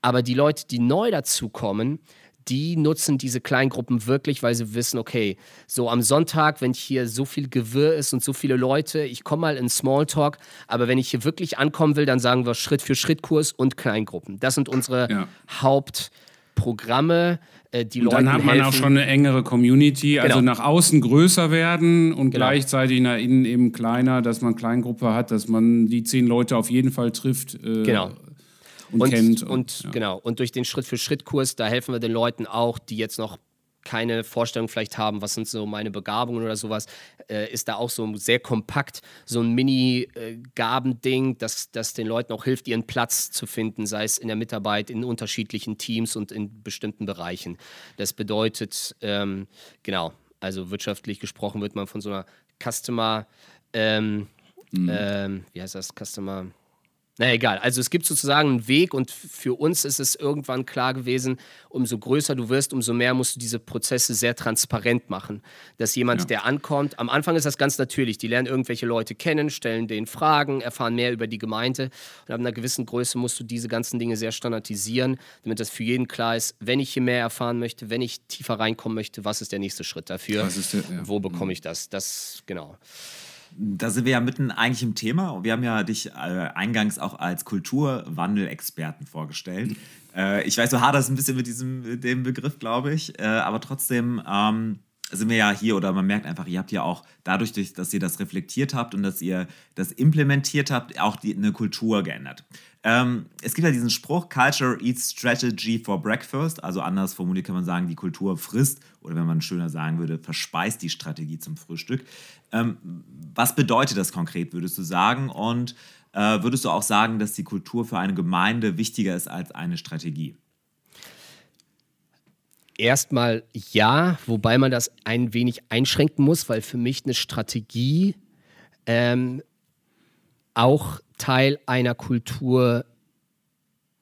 Aber die Leute, die neu dazukommen, die nutzen diese Kleingruppen wirklich, weil sie wissen, okay, so am Sonntag, wenn hier so viel Gewirr ist und so viele Leute, ich komme mal in Smalltalk, aber wenn ich hier wirklich ankommen will, dann sagen wir Schritt für Schritt Kurs und Kleingruppen. Das sind unsere ja. Hauptprogramme. Äh, die und dann hat man helfen. auch schon eine engere Community, also genau. nach außen größer werden und genau. gleichzeitig nach innen eben kleiner, dass man Kleingruppe hat, dass man die zehn Leute auf jeden Fall trifft. Äh, genau und, und kennt. Und, und ja. genau, und durch den Schritt-für-Schritt-Kurs, da helfen wir den Leuten auch, die jetzt noch keine Vorstellung vielleicht haben, was sind so meine Begabungen oder sowas, äh, ist da auch so sehr kompakt so ein Mini-Gabending, das, das den Leuten auch hilft, ihren Platz zu finden, sei es in der Mitarbeit, in unterschiedlichen Teams und in bestimmten Bereichen. Das bedeutet, ähm, genau, also wirtschaftlich gesprochen wird man von so einer Customer, ähm, mhm. ähm, wie heißt das, Customer na egal, also es gibt sozusagen einen Weg und für uns ist es irgendwann klar gewesen, umso größer du wirst, umso mehr musst du diese Prozesse sehr transparent machen. Dass jemand, ja. der ankommt, am Anfang ist das ganz natürlich, die lernen irgendwelche Leute kennen, stellen denen Fragen, erfahren mehr über die Gemeinde und ab einer gewissen Größe musst du diese ganzen Dinge sehr standardisieren, damit das für jeden klar ist, wenn ich hier mehr erfahren möchte, wenn ich tiefer reinkommen möchte, was ist der nächste Schritt dafür? Der, ja. Wo bekomme mhm. ich das? Das, genau. Da sind wir ja mitten eigentlich im Thema. Wir haben ja dich äh, eingangs auch als Kulturwandelexperten vorgestellt. Äh, ich weiß, du haderst ein bisschen mit diesem dem Begriff, glaube ich. Äh, aber trotzdem ähm, sind wir ja hier oder man merkt einfach, ihr habt ja auch dadurch, dass ihr das reflektiert habt und dass ihr das implementiert habt, auch die, eine Kultur geändert. Ähm, es gibt ja diesen Spruch, Culture eats strategy for breakfast, also anders formuliert kann man sagen, die Kultur frisst oder wenn man schöner sagen würde, verspeist die Strategie zum Frühstück. Ähm, was bedeutet das konkret, würdest du sagen? Und äh, würdest du auch sagen, dass die Kultur für eine Gemeinde wichtiger ist als eine Strategie? Erstmal ja, wobei man das ein wenig einschränken muss, weil für mich eine Strategie ähm, auch Teil einer Kultur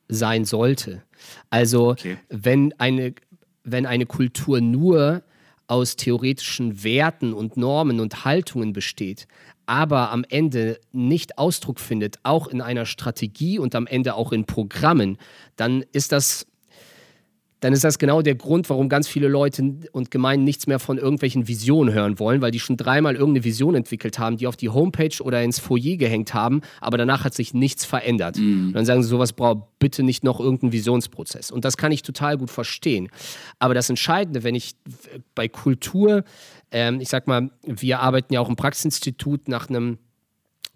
sein sollte. Also okay. wenn, eine, wenn eine Kultur nur aus theoretischen Werten und Normen und Haltungen besteht, aber am Ende nicht Ausdruck findet, auch in einer Strategie und am Ende auch in Programmen, dann ist das dann ist das genau der Grund, warum ganz viele Leute und Gemeinden nichts mehr von irgendwelchen Visionen hören wollen, weil die schon dreimal irgendeine Vision entwickelt haben, die auf die Homepage oder ins Foyer gehängt haben, aber danach hat sich nichts verändert. Mhm. Und dann sagen sie, sowas braucht bitte nicht noch irgendeinen Visionsprozess. Und das kann ich total gut verstehen. Aber das Entscheidende, wenn ich bei Kultur, ähm, ich sag mal, wir arbeiten ja auch im Praxisinstitut nach einem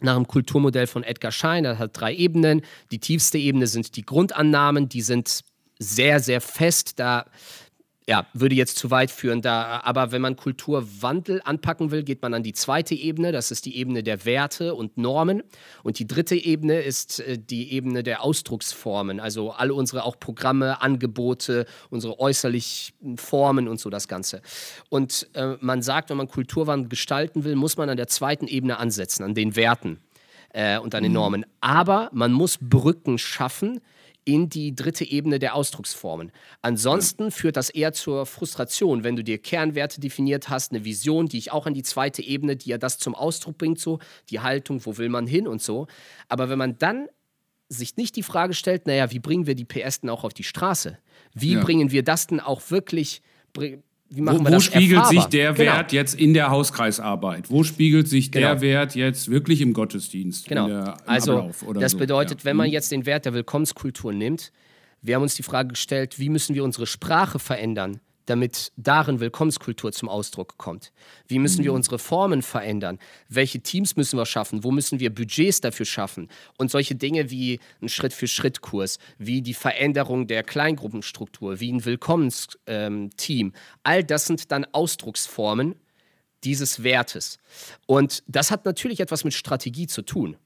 nach dem Kulturmodell von Edgar Schein. Das hat drei Ebenen. Die tiefste Ebene sind die Grundannahmen, die sind sehr, sehr fest. Da ja, würde jetzt zu weit führen. Da, aber wenn man Kulturwandel anpacken will, geht man an die zweite Ebene. Das ist die Ebene der Werte und Normen. Und die dritte Ebene ist äh, die Ebene der Ausdrucksformen. Also alle unsere auch Programme, Angebote, unsere äußerlichen Formen und so das Ganze. Und äh, man sagt, wenn man Kulturwandel gestalten will, muss man an der zweiten Ebene ansetzen, an den Werten äh, und an den Normen. Aber man muss Brücken schaffen, in die dritte Ebene der Ausdrucksformen. Ansonsten ja. führt das eher zur Frustration, wenn du dir Kernwerte definiert hast, eine Vision, die ich auch an die zweite Ebene, die ja das zum Ausdruck bringt, so die Haltung, wo will man hin und so. Aber wenn man dann sich nicht die Frage stellt, naja, wie bringen wir die PS denn auch auf die Straße? Wie ja. bringen wir das denn auch wirklich, wie machen wo, wir das wo spiegelt erfahrbar? sich der genau. Wert jetzt in der Hauskreisarbeit? Wo spiegelt sich der genau. Wert jetzt wirklich im Gottesdienst? Genau. Der, also das so. bedeutet, ja. wenn man mhm. jetzt den Wert der Willkommenskultur nimmt, wir haben uns die Frage gestellt, wie müssen wir unsere Sprache verändern, damit darin Willkommenskultur zum Ausdruck kommt? Wie müssen wir mhm. unsere Formen verändern? Welche Teams müssen wir schaffen? Wo müssen wir Budgets dafür schaffen? Und solche Dinge wie ein Schritt-für-Schritt-Kurs, wie die Veränderung der Kleingruppenstruktur, wie ein Willkommensteam, ähm, all das sind dann Ausdrucksformen dieses Wertes. Und das hat natürlich etwas mit Strategie zu tun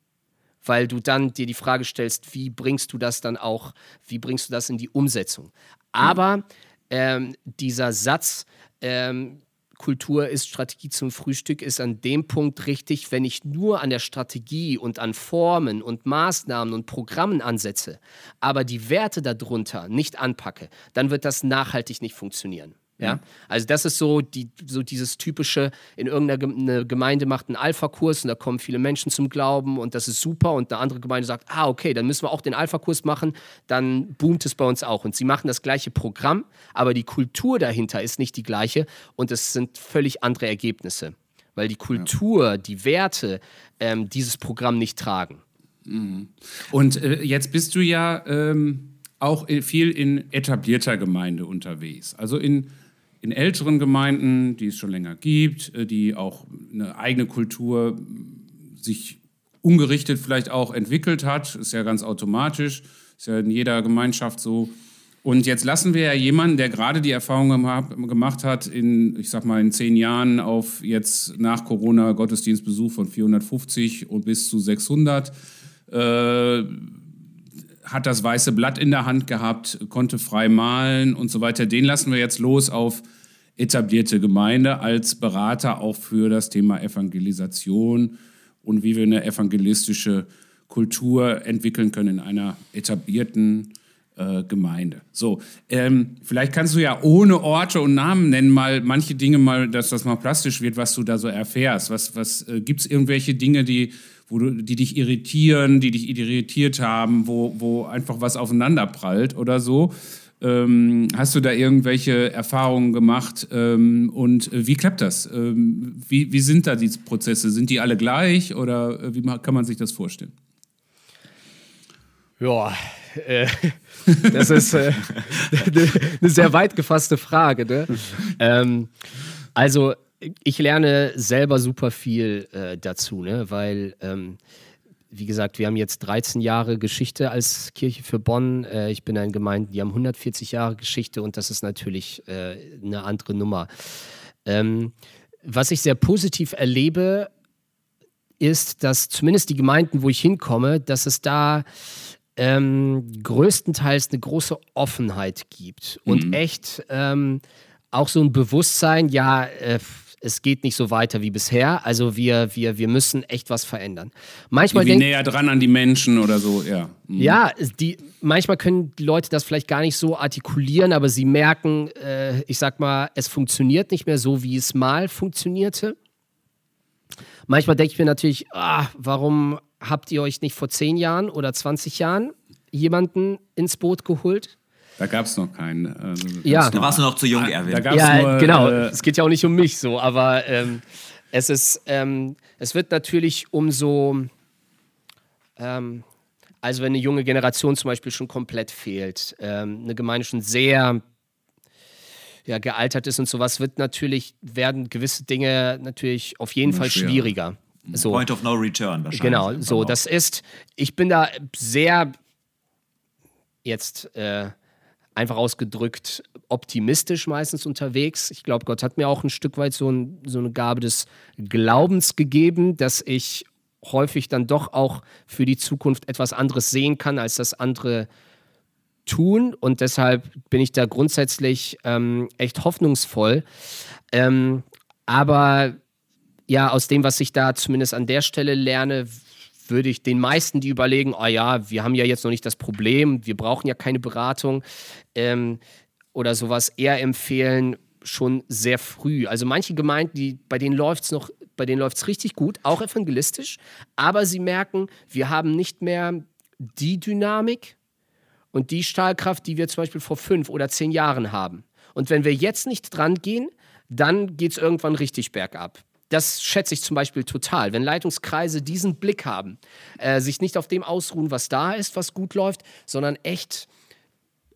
weil du dann dir die Frage stellst, wie bringst du das dann auch, wie bringst du das in die Umsetzung? Aber ähm, dieser Satz, ähm, Kultur ist Strategie zum Frühstück, ist an dem Punkt richtig, wenn ich nur an der Strategie und an Formen und Maßnahmen und Programmen ansetze, aber die Werte darunter nicht anpacke, dann wird das nachhaltig nicht funktionieren. Ja? Also das ist so, die, so dieses typische, in irgendeiner Gemeinde macht einen Alpha-Kurs und da kommen viele Menschen zum Glauben und das ist super und eine andere Gemeinde sagt, ah okay, dann müssen wir auch den Alpha-Kurs machen, dann boomt es bei uns auch. Und sie machen das gleiche Programm, aber die Kultur dahinter ist nicht die gleiche und es sind völlig andere Ergebnisse, weil die Kultur, ja. die Werte ähm, dieses Programm nicht tragen. Mhm. Und äh, jetzt bist du ja ähm, auch viel in etablierter Gemeinde unterwegs, also in in älteren Gemeinden, die es schon länger gibt, äh, die auch eine eigene Kultur sich ungerichtet vielleicht auch entwickelt hat, ist ja ganz automatisch, ist ja in jeder Gemeinschaft so. Und jetzt lassen wir ja jemanden, der gerade die Erfahrung gemacht hat, in, ich sag mal, in zehn Jahren auf jetzt nach Corona Gottesdienstbesuch von 450 und bis zu 600, äh, hat das weiße Blatt in der Hand gehabt, konnte frei malen und so weiter. Den lassen wir jetzt los auf etablierte Gemeinde als Berater auch für das Thema Evangelisation und wie wir eine evangelistische Kultur entwickeln können in einer etablierten äh, Gemeinde. So, ähm, vielleicht kannst du ja ohne Orte und Namen nennen mal manche Dinge mal, dass das mal plastisch wird, was du da so erfährst. Was, was äh, gibt es irgendwelche Dinge, die wo du, die dich irritieren, die dich irritiert haben, wo, wo einfach was aufeinander prallt oder so. Ähm, hast du da irgendwelche Erfahrungen gemacht ähm, und äh, wie klappt das? Ähm, wie, wie sind da die Prozesse? Sind die alle gleich oder äh, wie kann man sich das vorstellen? Ja, äh, das ist äh, eine sehr weit gefasste Frage. Ne? Ähm, also ich lerne selber super viel äh, dazu, ne? weil, ähm, wie gesagt, wir haben jetzt 13 Jahre Geschichte als Kirche für Bonn. Äh, ich bin in Gemeinden, die haben 140 Jahre Geschichte und das ist natürlich äh, eine andere Nummer. Ähm, was ich sehr positiv erlebe, ist, dass zumindest die Gemeinden, wo ich hinkomme, dass es da ähm, größtenteils eine große Offenheit gibt und mhm. echt ähm, auch so ein Bewusstsein, ja, äh, es geht nicht so weiter wie bisher. Also wir, wir, wir müssen echt was verändern. Manchmal Wie näher dran an die Menschen oder so, ja. Mhm. Ja, die, manchmal können die Leute das vielleicht gar nicht so artikulieren, aber sie merken, äh, ich sag mal, es funktioniert nicht mehr so, wie es mal funktionierte. Manchmal denke ich mir natürlich, ah, warum habt ihr euch nicht vor 10 Jahren oder 20 Jahren jemanden ins Boot geholt? Da gab es noch keinen. Also, ja. Da warst du noch zu jung, Erwin. ja, nur, genau. Äh, es geht ja auch nicht um mich so, aber ähm, es ist, ähm, es wird natürlich umso, ähm, also wenn eine junge Generation zum Beispiel schon komplett fehlt, ähm, eine Gemeinde schon sehr ja, gealtert ist und sowas, wird natürlich, werden gewisse Dinge natürlich auf jeden Fall schwieriger. So. Point of no return wahrscheinlich. Genau, so, das ist, ich bin da sehr jetzt äh, einfach ausgedrückt optimistisch meistens unterwegs. Ich glaube, Gott hat mir auch ein Stück weit so, ein, so eine Gabe des Glaubens gegeben, dass ich häufig dann doch auch für die Zukunft etwas anderes sehen kann, als das andere tun. Und deshalb bin ich da grundsätzlich ähm, echt hoffnungsvoll. Ähm, aber ja, aus dem, was ich da zumindest an der Stelle lerne, würde ich den meisten, die überlegen, oh ja, wir haben ja jetzt noch nicht das Problem, wir brauchen ja keine Beratung ähm, oder sowas, eher empfehlen, schon sehr früh. Also manche Gemeinden, die, bei denen läuft es noch, bei denen läuft es richtig gut, auch evangelistisch, aber sie merken, wir haben nicht mehr die Dynamik und die Stahlkraft, die wir zum Beispiel vor fünf oder zehn Jahren haben. Und wenn wir jetzt nicht dran gehen, dann geht es irgendwann richtig bergab. Das schätze ich zum Beispiel total. Wenn Leitungskreise diesen Blick haben, äh, sich nicht auf dem ausruhen, was da ist, was gut läuft, sondern echt,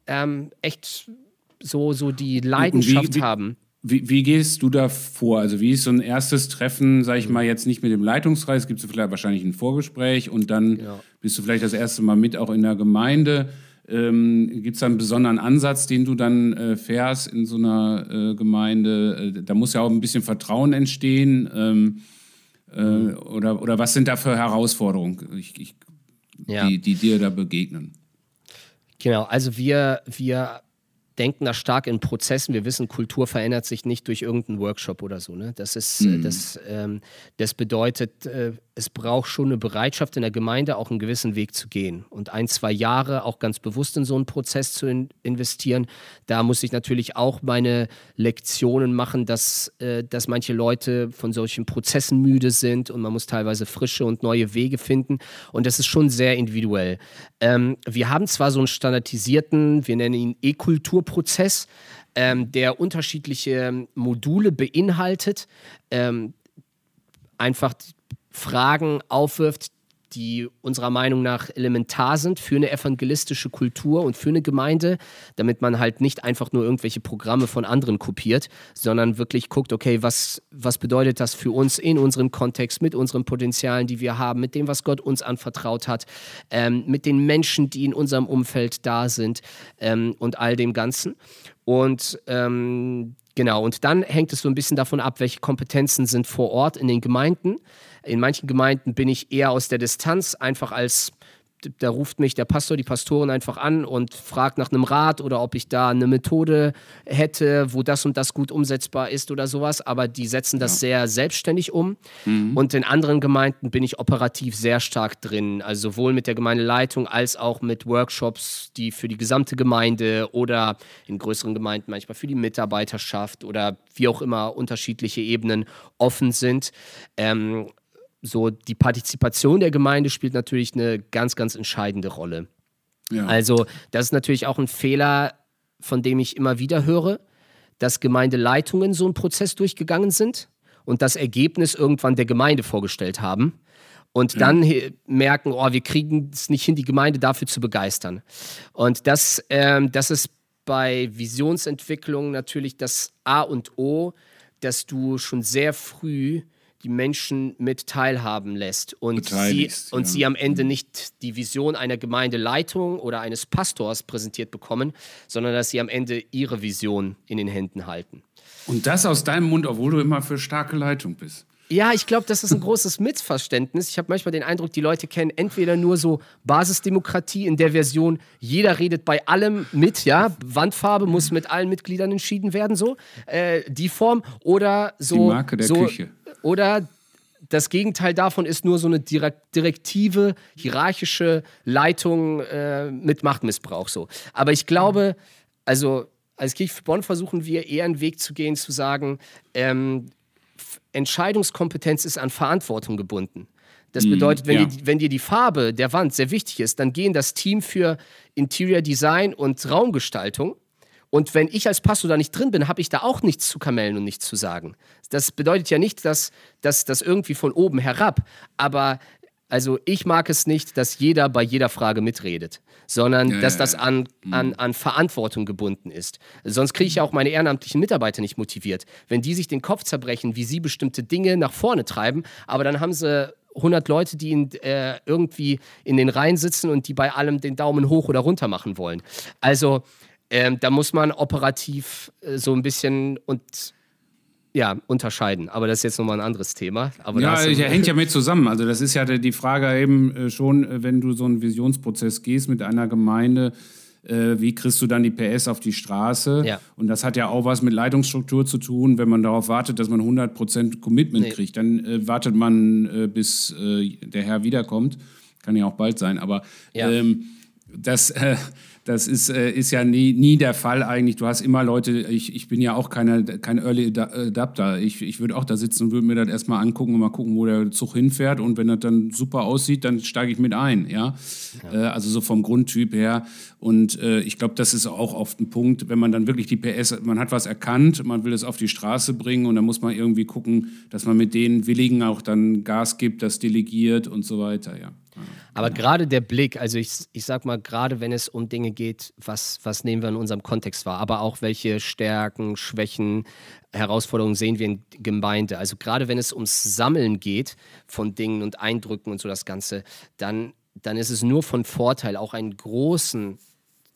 ähm, echt so, so die Leidenschaft wie- haben. Wie, wie gehst du da vor? Also wie ist so ein erstes Treffen, sag ich mal, jetzt nicht mit dem Leitungskreis, gibt es vielleicht wahrscheinlich ein Vorgespräch und dann Ja. bist du vielleicht das erste Mal mit auch in der Gemeinde. Ähm, gibt es da einen besonderen Ansatz, den du dann äh, fährst in so einer äh, Gemeinde? Äh, da muss ja auch ein bisschen Vertrauen entstehen. Ähm, äh, oder, oder was sind da für Herausforderungen, ich, ich, Ja. die, die dir da begegnen? Genau, also wir, wir denken da stark in Prozessen. Wir wissen, Kultur verändert sich nicht durch irgendeinen Workshop oder so. Ne? Das, ist, äh, das, ähm, das bedeutet, äh, es braucht schon eine Bereitschaft in der Gemeinde, auch einen gewissen Weg zu gehen. Und ein, zwei Jahre auch ganz bewusst in so einen Prozess zu in investieren. Da muss ich natürlich auch meine Lektionen machen, dass, äh, dass manche Leute von solchen Prozessen müde sind und man muss teilweise frische und neue Wege finden. Und das ist schon sehr individuell. Ähm, wir haben zwar so einen standardisierten, wir nennen ihn E-Kulturprozess, ähm, der unterschiedliche Module beinhaltet, ähm, einfach Fragen aufwirft, die unserer Meinung nach elementar sind für eine evangelistische Kultur und für eine Gemeinde, damit man halt nicht einfach nur irgendwelche Programme von anderen kopiert, sondern wirklich guckt, okay, was, was bedeutet das für uns in unserem Kontext, mit unseren Potenzialen, die wir haben, mit dem, was Gott uns anvertraut hat, ähm, mit den Menschen, die in unserem Umfeld da sind ähm, und all dem Ganzen. Und ähm, genau, und dann hängt es so ein bisschen davon ab, welche Kompetenzen sind vor Ort in den Gemeinden. In manchen Gemeinden bin ich eher aus der Distanz, einfach als, da ruft mich der Pastor, die Pastorin einfach an und fragt nach einem Rat oder ob ich da eine Methode hätte, wo das und das gut umsetzbar ist oder sowas. Aber die setzen das sehr selbstständig um. Und in anderen Gemeinden bin ich operativ sehr stark drin, also sowohl mit der Gemeindeleitung als auch mit Workshops, die für die gesamte Gemeinde oder in größeren Gemeinden manchmal für die Mitarbeiterschaft oder wie auch immer unterschiedliche Ebenen offen sind. Ähm, so die Partizipation der Gemeinde spielt natürlich eine ganz, ganz entscheidende Rolle. Ja. Also, das ist natürlich auch ein Fehler, von dem ich immer wieder höre, dass Gemeindeleitungen so einen Prozess durchgegangen sind und das Ergebnis irgendwann der Gemeinde vorgestellt haben und dann merken, oh, wir kriegen es nicht hin, die Gemeinde dafür zu begeistern. Und das, ähm, das ist bei Visionsentwicklung natürlich das A und O, dass du schon sehr früh die Menschen mit teilhaben lässt und, sie, und ja. sie am Ende nicht die Vision einer Gemeindeleitung oder eines Pastors präsentiert bekommen, sondern dass sie am Ende ihre Vision in den Händen halten. Und das aus deinem Mund, obwohl du immer für starke Leitung bist. Ja, ich glaube, das ist ein großes Missverständnis. Ich habe manchmal den Eindruck, die Leute kennen entweder nur so Basisdemokratie in der Version, jeder redet bei allem mit, ja, Wandfarbe muss mit allen Mitgliedern entschieden werden, so, äh, die Form, oder so. Die Marke der so, Küche. Oder das Gegenteil davon ist nur so eine direk- direktive, hierarchische Leitung äh, mit Machtmissbrauch, so. Aber ich glaube, also als Kirche für Bonn versuchen wir eher einen Weg zu gehen, zu sagen, ähm, Entscheidungskompetenz ist an Verantwortung gebunden. Das bedeutet, wenn, ja. dir, wenn dir die Farbe der Wand sehr wichtig ist, dann gehen das Team für Interior Design und Raumgestaltung. Und wenn ich als Pastor da nicht drin bin, habe ich da auch nichts zu kamellen und nichts zu sagen. Das bedeutet ja nicht, dass das irgendwie von oben herab, aber Also ich mag es nicht, dass jeder bei jeder Frage mitredet, sondern Ja, dass das an, an, an Verantwortung gebunden ist. Sonst kriege ich auch meine ehrenamtlichen Mitarbeiter nicht motiviert. Wenn die sich den Kopf zerbrechen, wie sie bestimmte Dinge nach vorne treiben, aber dann haben sie 100 Leute, die in, äh, irgendwie in den Reihen sitzen und die bei allem den Daumen hoch oder runter machen wollen. Also ähm, da muss man operativ äh, so ein bisschen und ja, unterscheiden. Aber das ist jetzt nochmal ein anderes Thema. Aber Ja, du- ja, hängt ja mit zusammen. Also das ist ja die Frage eben äh, schon, äh, wenn du so einen Visionsprozess gehst mit einer Gemeinde, äh, wie kriegst du dann die PS auf die Straße? Ja. Und das hat ja auch was mit Leitungsstruktur zu tun. Wenn man darauf wartet, dass man 100% Commitment Nee. kriegt, dann äh, wartet man, äh, bis äh, der Herr wiederkommt. Kann ja auch bald sein. Aber Ja. ähm, das, das ist, äh, ist ja nie, nie der Fall eigentlich. Du hast immer Leute, ich, ich bin ja auch keine, kein Early Ada- Adapter. Ich, ich würde auch da sitzen und würde mir das erstmal angucken und mal gucken, wo der Zug hinfährt. Und wenn das dann super aussieht, dann steige ich mit ein. Ja? Äh, also so vom Grundtyp her. Und äh, ich glaube, das ist auch oft ein Punkt, wenn man dann wirklich die PS, man hat was erkannt, man will es auf die Straße bringen und dann muss man irgendwie gucken, dass man mit den Willigen auch dann Gas gibt, das delegiert und so weiter. Ja. Aber gerade der Blick, also ich, ich sag mal, gerade wenn es um Dinge geht, was, was nehmen wir in unserem Kontext wahr, aber auch welche Stärken, Schwächen, Herausforderungen sehen wir in Gemeinde. Also gerade wenn es ums Sammeln geht von Dingen und Eindrücken und so das Ganze, dann, dann ist es nur von Vorteil, auch einen großen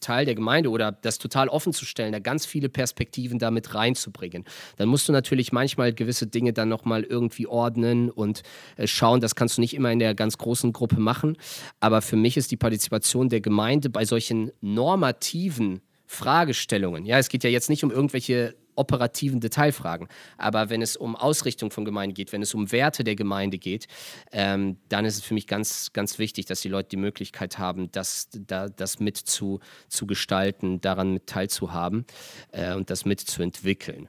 Teil der Gemeinde oder das total offen zu stellen, da ganz viele Perspektiven damit reinzubringen. Dann musst du natürlich manchmal gewisse Dinge dann nochmal irgendwie ordnen und äh, schauen. Das kannst du nicht immer in der ganz großen Gruppe machen. Aber für mich ist die Partizipation der Gemeinde bei solchen normativen Fragestellungen, ja, es geht ja jetzt nicht um irgendwelche operativen Detailfragen, aber wenn es um Ausrichtung von Gemeinde geht, wenn es um Werte der Gemeinde geht, ähm, dann ist es für mich ganz, ganz wichtig, dass die Leute die Möglichkeit haben, das, da, das mit zu, zu gestalten, daran mit teilzuhaben äh, und das mitzuentwickeln.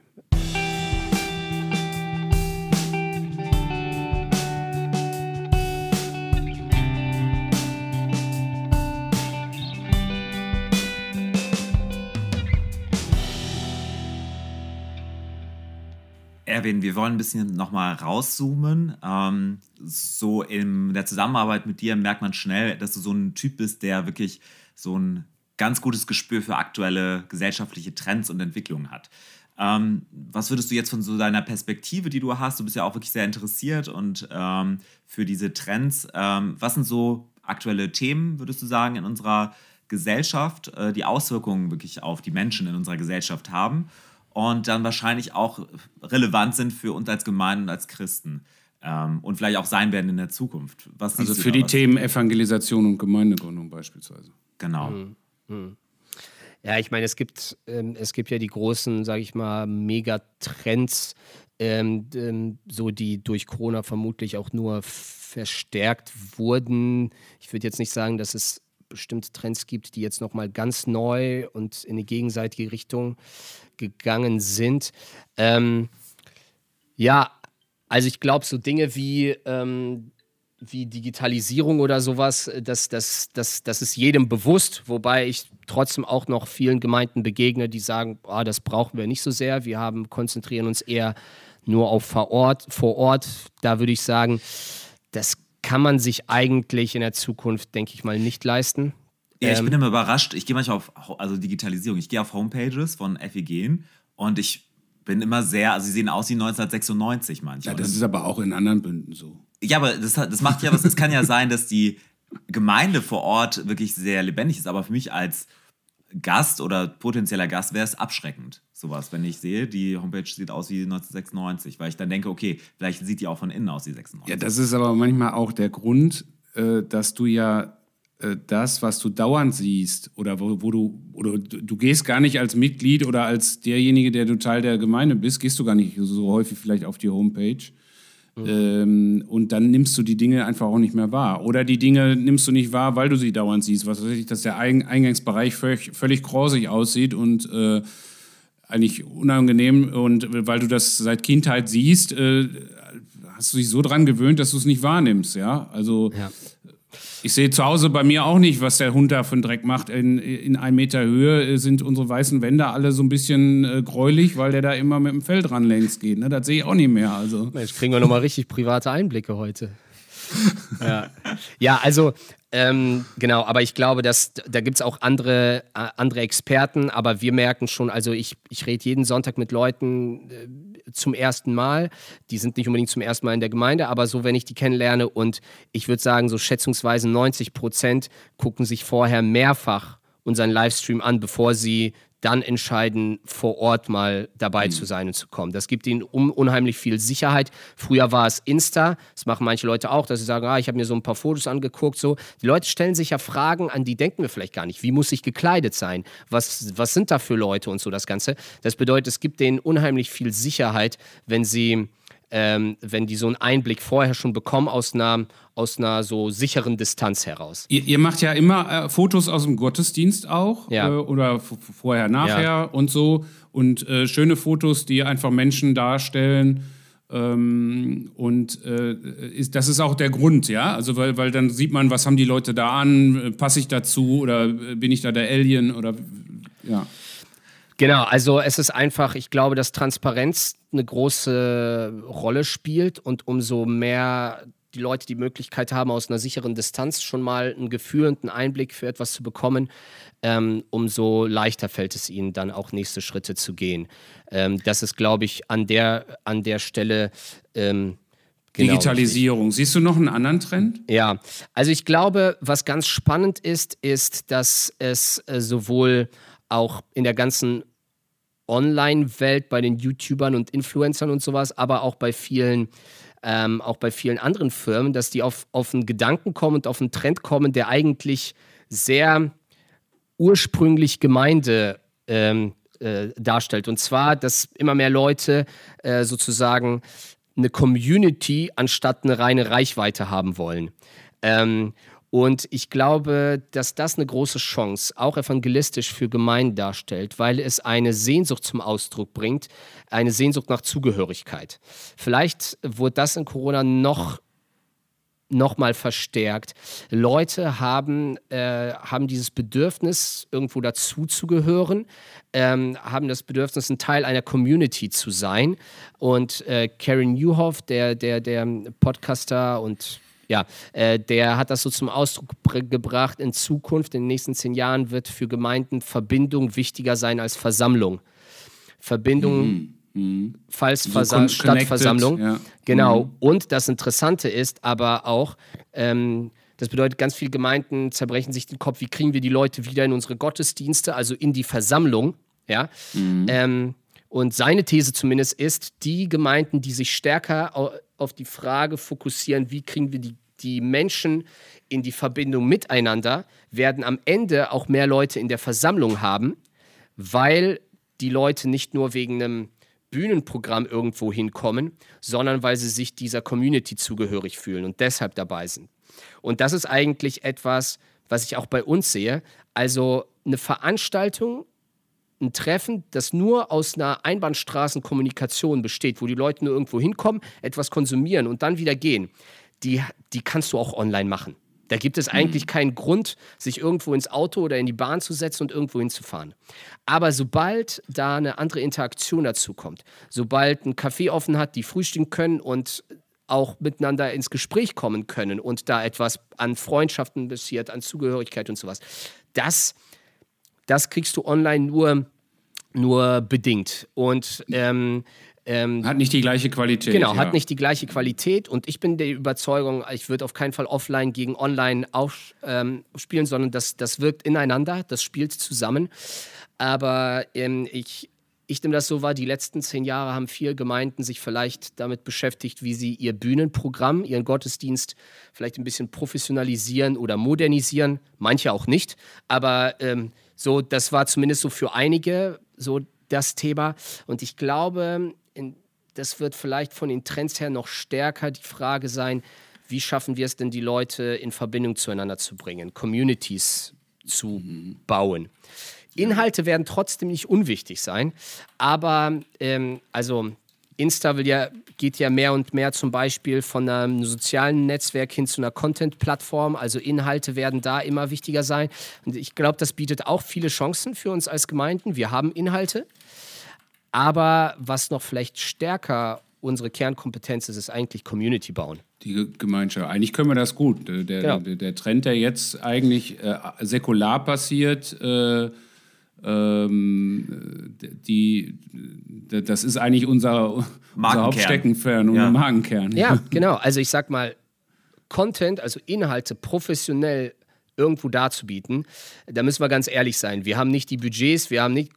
Erwin, wir wollen ein bisschen nochmal rauszoomen. Ähm, so in der Zusammenarbeit mit dir merkt man schnell, dass du so ein Typ bist, der wirklich so ein ganz gutes Gespür für aktuelle gesellschaftliche Trends und Entwicklungen hat. Ähm, was würdest du jetzt von so deiner Perspektive, die du hast, du bist ja auch wirklich sehr interessiert und ähm, für diese Trends, ähm, was sind so aktuelle Themen, würdest du sagen, in unserer Gesellschaft, äh, die Auswirkungen wirklich auf die Menschen in unserer Gesellschaft haben? Und dann wahrscheinlich auch relevant sind für uns als Gemeinde und als Christen ähm, und vielleicht auch sein werden in der Zukunft. Was Also für die Themen Evangelisation und Gemeindegründung beispielsweise. Genau. Ja, ich meine, es gibt, ähm, es gibt ja die großen, sage ich mal, Megatrends, ähm, ähm, so die durch Corona vermutlich auch nur verstärkt wurden. Ich würde jetzt nicht sagen, dass es bestimmte Trends gibt, die jetzt nochmal ganz neu und in die gegenseitige Richtung gegangen sind. Ähm, ja, also ich glaube, so Dinge wie, ähm, wie Digitalisierung oder sowas, äh, das, das, das, das ist jedem bewusst, wobei ich trotzdem auch noch vielen Gemeinden begegne, die sagen, ah, das brauchen wir nicht so sehr. Wir haben, konzentrieren uns eher nur auf vor Ort, vor Ort. Da würde ich sagen, das kann man sich eigentlich in der Zukunft, denke ich mal, nicht leisten. Ja, ich Ähm, bin immer überrascht. Ich gehe manchmal auf, also Digitalisierung, ich gehe auf Homepages von FEG und ich bin immer sehr, also sie sehen aus wie 1996 manchmal. Ja, das ist aber auch in anderen Bünden so. Ja, aber das, das macht ja was. Es kann ja sein, dass die Gemeinde vor Ort wirklich sehr lebendig ist, aber für mich als Gast oder potenzieller Gast wäre es abschreckend, sowas, wenn ich sehe, die Homepage sieht aus wie 1996, weil ich dann denke, okay, vielleicht sieht die auch von innen aus wie 96. Ja, das ist aber manchmal auch der Grund, äh, dass du ja das, was du dauernd siehst, oder wo, wo du, oder du, gehst gar nicht als Mitglied oder als derjenige, der du Teil der Gemeinde bist, gehst du gar nicht so häufig vielleicht auf die Homepage. Ähm, und dann nimmst du die Dinge einfach auch nicht mehr wahr. Oder die Dinge nimmst du nicht wahr, weil du sie dauernd siehst. Was weiß ich, dass der Eing Eingangsbereich völlig, völlig grausig aussieht und äh, eigentlich unangenehm. Und äh, weil du das seit Kindheit siehst, äh, hast du dich so dran gewöhnt, dass du es nicht wahrnimmst. Ja, also Ja. Ich sehe zu Hause bei mir auch nicht, was der Hund da für einen Dreck macht. In, in einem Meter Höhe äh, sind unsere weißen Wände alle so ein bisschen äh, gräulich, weil der da immer mit dem Fell dran längs geht. Ne? Das sehe ich auch nicht mehr. Also Mensch, kriegen wir nochmal richtig private Einblicke heute. ja. Ja, also ähm, genau, aber ich glaube, dass da gibt es auch andere, äh, andere Experten, aber wir merken schon, also ich, ich rede jeden Sonntag mit Leuten äh, zum ersten Mal. Die sind nicht unbedingt zum ersten Mal in der Gemeinde, aber so, wenn ich die kennenlerne und ich würde sagen, so schätzungsweise 90 Prozent gucken sich vorher mehrfach unseren Livestream an, bevor sie dann entscheiden, vor Ort mal dabei mhm. zu sein und zu kommen. Das gibt ihnen un unheimlich viel Sicherheit. Früher war es Insta, das machen manche Leute auch, dass sie sagen, ah, ich habe mir so ein paar Fotos angeguckt. So. Die Leute stellen sich ja Fragen, an die denken wir vielleicht gar nicht. Wie muss ich gekleidet sein? Was, was sind da für Leute und so das Ganze? Das bedeutet, es gibt denen unheimlich viel Sicherheit, wenn sie ähm, wenn die so einen Einblick vorher schon bekommen aus einer, aus einer so sicheren Distanz heraus. Ihr, ihr macht ja immer äh, Fotos aus dem Gottesdienst auch ja. äh, oder vorher, nachher ja. und so und äh, schöne Fotos, die einfach Menschen darstellen. Ähm, und äh, ist, das ist auch der Grund, ja. Also weil, weil dann sieht man, was haben die Leute da an, passe ich dazu oder bin ich da der Alien oder ja. Genau, also es ist einfach, ich glaube, dass Transparenz eine große Rolle spielt und umso mehr die Leute die Möglichkeit haben, aus einer sicheren Distanz schon mal ein Gefühl und einen Einblick für etwas zu bekommen, ähm, umso leichter fällt es ihnen dann auch nächste Schritte zu gehen. Ähm, das ist, glaube ich, an der, an der Stelle. Ähm, Genau, Digitalisierung. Richtig. Siehst du noch einen anderen Trend? Ja, also ich glaube, was ganz spannend ist, ist, dass es äh, sowohl auch in der ganzen Online-Welt bei den YouTubern und Influencern und sowas, aber auch bei vielen, ähm, auch bei vielen anderen Firmen, dass die auf, auf einen Gedanken kommen und auf einen Trend kommen, der eigentlich sehr ursprünglich Gemeinde ähm, äh, darstellt. Und zwar, dass immer mehr Leute äh, sozusagen eine Community anstatt eine reine Reichweite haben wollen. Ähm, und ich glaube, dass das eine große Chance, auch evangelistisch für Gemeinden darstellt, weil es eine Sehnsucht zum Ausdruck bringt, eine Sehnsucht nach Zugehörigkeit. Vielleicht wurde das in Corona noch nochmal verstärkt. Leute haben, äh, haben dieses Bedürfnis, irgendwo dazuzugehören, ähm, haben das Bedürfnis, ein Teil einer Community zu sein. Und äh, Karen Newhoff, der, der, der Podcaster und ja, äh, der hat das so zum Ausdruck gebracht, in Zukunft, in den nächsten zehn Jahren wird für Gemeinden Verbindung wichtiger sein als Versammlung. Verbindung mhm. Mhm. falls so Versa statt Versammlung. Ja. Genau. Mhm. Und das Interessante ist aber auch, ähm, das bedeutet, ganz viele Gemeinden zerbrechen sich den Kopf, wie kriegen wir die Leute wieder in unsere Gottesdienste, also in die Versammlung. Ja. Mhm. Ähm, und seine These zumindest ist, die Gemeinden, die sich stärker auf die Frage fokussieren, wie kriegen wir die die Menschen in die Verbindung miteinander, werden am Ende auch mehr Leute in der Versammlung haben, weil die Leute nicht nur wegen einem Bühnenprogramm irgendwo hinkommen, sondern weil sie sich dieser Community zugehörig fühlen und deshalb dabei sind. Und das ist eigentlich etwas, was ich auch bei uns sehe. Also eine Veranstaltung, ein Treffen, das nur aus einer Einbahnstraßenkommunikation besteht, wo die Leute nur irgendwo hinkommen, etwas konsumieren und dann wieder gehen die, die kannst du auch online machen. Da gibt es eigentlich mhm. keinen Grund, sich irgendwo ins Auto oder in die Bahn zu setzen und irgendwo hinzufahren. Aber sobald da eine andere Interaktion dazu kommt, sobald ein Café offen hat, die frühstücken können und auch miteinander ins Gespräch kommen können und da etwas an Freundschaften passiert, an Zugehörigkeit und sowas, das, das kriegst du online nur, nur bedingt. Und ähm, ähm, hat nicht die gleiche Qualität. Genau, ja. hat nicht die gleiche Qualität. Und ich bin der Überzeugung, ich würde auf keinen Fall offline gegen online aufspielen, ähm, sondern das, das wirkt ineinander, das spielt zusammen. Aber ähm, ich, ich nehme das so wahr, die letzten zehn Jahre haben viele Gemeinden sich vielleicht damit beschäftigt, wie sie ihr Bühnenprogramm, ihren Gottesdienst vielleicht ein bisschen professionalisieren oder modernisieren. Manche auch nicht. Aber ähm, so, das war zumindest so für einige so das Thema. Und ich glaube, das wird vielleicht von den Trends her noch stärker die Frage sein, wie schaffen wir es denn, die Leute in Verbindung zueinander zu bringen, Communities zu mhm. bauen. Inhalte werden trotzdem nicht unwichtig sein, aber ähm, also Insta ja, geht ja mehr und mehr zum Beispiel von einem sozialen Netzwerk hin zu einer Content-Plattform. Also Inhalte werden da immer wichtiger sein. Und ich glaube, das bietet auch viele Chancen für uns als Gemeinden. Wir haben Inhalte. Aber was noch vielleicht stärker unsere Kernkompetenz ist es eigentlich Community bauen. Die Gemeinschaft. Eigentlich können wir das gut. Der, Genau. der, der Trend, der jetzt eigentlich äh, säkular passiert, äh, ähm, die, das ist eigentlich unser, unser Markenkern. Hauptsteckenpferd, unser Ja. Magenkern. Ja, genau. Also ich sag mal, Content, also Inhalte professionell irgendwo darzubieten, da müssen wir ganz ehrlich sein. Wir haben nicht die Budgets, wir haben nicht,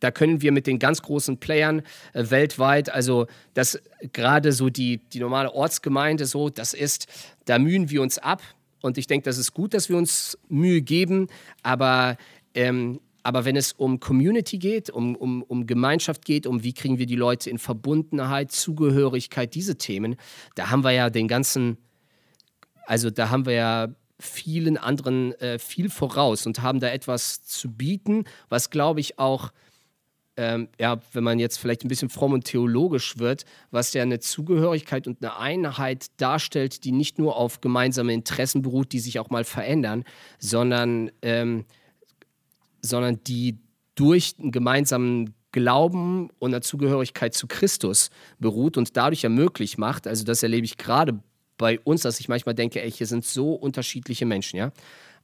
da können wir mit den ganz großen Playern äh, weltweit, also das gerade so die, die normale Ortsgemeinde so, das ist, da mühen wir uns ab. Und ich denke, das ist gut, dass wir uns Mühe geben, aber ähm, aber wenn es um Community geht, um, um, um Gemeinschaft geht, um wie kriegen wir die Leute in Verbundenheit, Zugehörigkeit, diese Themen, da haben wir ja den ganzen, also da haben wir ja vielen anderen äh, viel voraus und haben da etwas zu bieten, was glaube ich auch, ähm, ja, wenn man jetzt vielleicht ein bisschen fromm und theologisch wird, was ja eine Zugehörigkeit und eine Einheit darstellt, die nicht nur auf gemeinsame Interessen beruht, die sich auch mal verändern, sondern, ähm, sondern die durch einen gemeinsamen Glauben und eine Zugehörigkeit zu Christus beruht und dadurch ja möglich macht, also das erlebe ich gerade bei uns, dass ich manchmal denke, ey, hier sind so unterschiedliche Menschen, ja.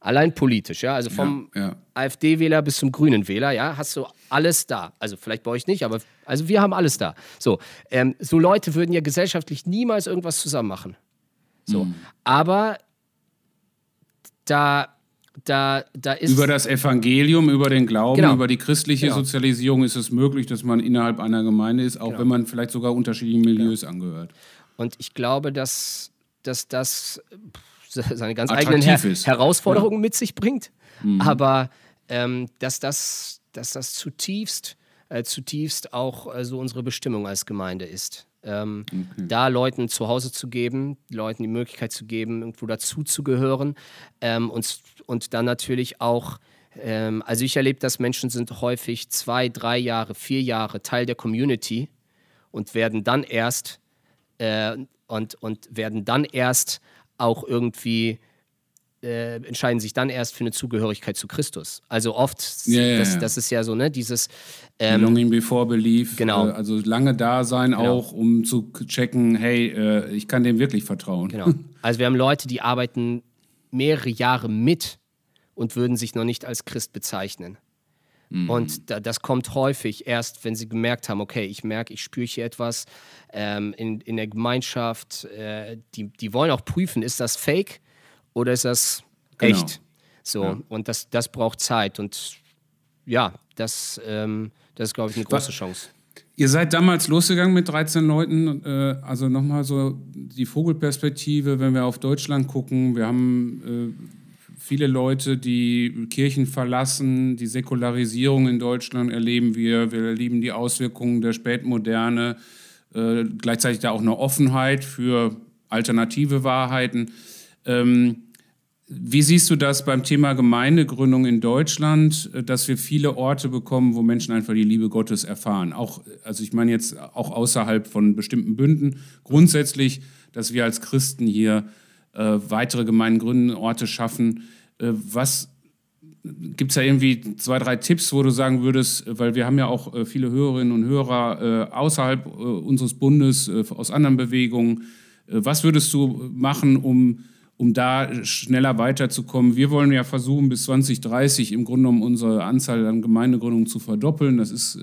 Allein politisch, ja, also vom Ja, ja. AfD-Wähler bis zum grünen Wähler, ja, hast du alles da. Also vielleicht bei euch nicht, aber also wir haben alles da. So, ähm, so Leute würden ja gesellschaftlich niemals irgendwas zusammen machen. So, Mhm. aber da, da, da ist Über das Evangelium, über den Glauben, Genau. über die christliche Genau. Sozialisierung ist es möglich, dass man innerhalb einer Gemeinde ist, auch Genau. wenn man vielleicht sogar unterschiedlichen Milieus angehört. Und ich glaube, dass, dass das seine ganz Attraktiv eigenen Her. Herausforderungen mit sich bringt. Aber ähm, dass, das, dass das zutiefst, äh, zutiefst auch äh, so unsere Bestimmung als Gemeinde ist. Ähm, Da Leuten zu Hause zu geben, Leuten die Möglichkeit zu geben, irgendwo dazuzugehören ähm, und, und dann natürlich auch ähm, also ich erlebe, dass Menschen sind häufig zwei, drei Jahre, vier Jahre Teil der Community und werden dann erst äh, und, und werden dann erst auch irgendwie äh, entscheiden sich dann erst für eine Zugehörigkeit zu Christus. Also oft, ja, das, ja. das ist ja so, ne, dieses ähm, Belonging before belief. genau. Äh, also lange da sein auch, um zu checken, hey, äh, ich kann dem wirklich vertrauen. Genau. Also wir haben Leute, die arbeiten mehrere Jahre mit und würden sich noch nicht als Christ bezeichnen. Und da, das kommt häufig erst, wenn sie gemerkt haben, okay, ich merke, ich spüre hier etwas ähm, in, in der Gemeinschaft. Äh, die, die wollen auch prüfen, ist das fake oder ist das Genau. echt? So, und das, das braucht Zeit. Und ja, das, ähm, das ist, glaube ich, eine große Chance. Ihr seid damals losgegangen mit 13 Leuten. Äh, also nochmal so die Vogelperspektive, wenn wir auf Deutschland gucken. Wir haben äh, viele Leute, die Kirchen verlassen. Die Säkularisierung in Deutschland erleben wir. Wir erleben die Auswirkungen der Spätmoderne. Äh, gleichzeitig da auch eine Offenheit für alternative Wahrheiten. Ähm, wie siehst du das beim Thema Gemeindegründung in Deutschland, äh, dass wir viele Orte bekommen, wo Menschen einfach die Liebe Gottes erfahren? Auch, also ich meine jetzt auch außerhalb von bestimmten Bünden. Grundsätzlich, dass wir als Christen hier äh, weitere Gemeinden gründen, Orte schaffen. Äh, was gibt es da irgendwie zwei, drei Tipps, wo du sagen würdest, äh, weil wir haben ja auch äh, viele Hörerinnen und Hörer äh, außerhalb äh, unseres Bundes, äh, aus anderen Bewegungen. Was würdest du machen, um, um da schneller weiterzukommen? Wir wollen ja versuchen, bis 2030 im Grunde genommen unsere Anzahl an Gemeindegründungen zu verdoppeln. Das ist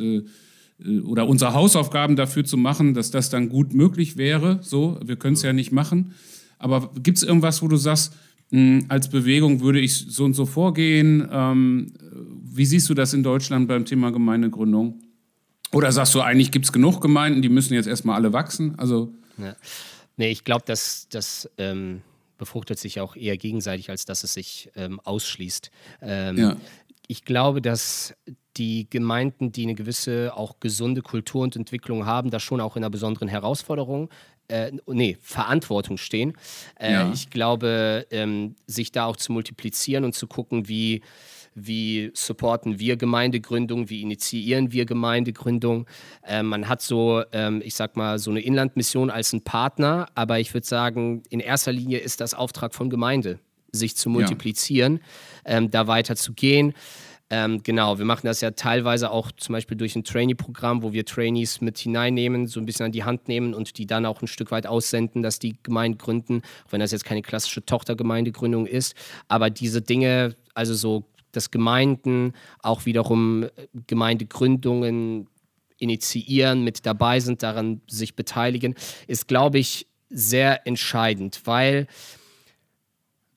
oder unsere Hausaufgaben dafür zu machen, dass das dann gut möglich wäre. So, wir können es ja nicht machen. Aber gibt es irgendwas, wo du sagst, mh, als Bewegung würde ich so und so vorgehen? Ähm, wie siehst du das in Deutschland beim Thema Gemeindegründung? Oder sagst du, eigentlich gibt es genug Gemeinden, die müssen jetzt erstmal alle wachsen? Also, Ja. Nee, ich glaube, das, das ähm, befruchtet sich auch eher gegenseitig, als dass es sich ähm, ausschließt. Ähm, Ja. Ich glaube, dass die Gemeinden, die eine gewisse auch gesunde Kultur und Entwicklung haben, da schon auch in einer besonderen Herausforderung, äh, nee, Verantwortung stehen. Äh, Ja. Ich glaube, ähm, sich da auch zu multiplizieren und zu gucken, wie, wie supporten wir Gemeindegründung, wie initiieren wir Gemeindegründung. Ähm, man hat so, ähm, ich sag mal, so eine Inlandmission als ein Partner, aber ich würde sagen, in erster Linie ist das Auftrag von Gemeinde, sich zu multiplizieren, ähm, da weiter zu gehen. Ähm, genau, wir machen das ja teilweise auch zum Beispiel durch ein Trainee-Programm, wo wir Trainees mit hineinnehmen, so ein bisschen an die Hand nehmen und die dann auch ein Stück weit aussenden, dass die Gemeinde gründen, auch wenn das jetzt keine klassische Tochtergemeindegründung ist. Aber diese Dinge, also so, dass Gemeinden auch wiederum äh, Gemeindegründungen initiieren, mit dabei sind, daran sich beteiligen, ist, glaube ich, sehr entscheidend, weil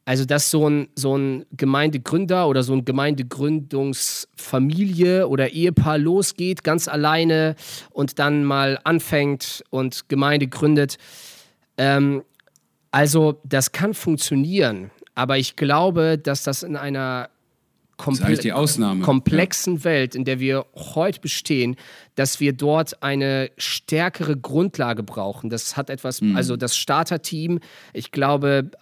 also, dass so ein, so ein Gemeindegründer oder so ein Gemeindegründungsfamilie oder Ehepaar losgeht, ganz alleine und dann mal anfängt und Gemeinde gründet. Ähm, also, das kann funktionieren, aber ich glaube, dass das in einer komple komplexen ja. Welt, in der wir heute bestehen, dass wir dort eine stärkere Grundlage brauchen. Das hat etwas, mhm. also das Starterteam, ich glaube,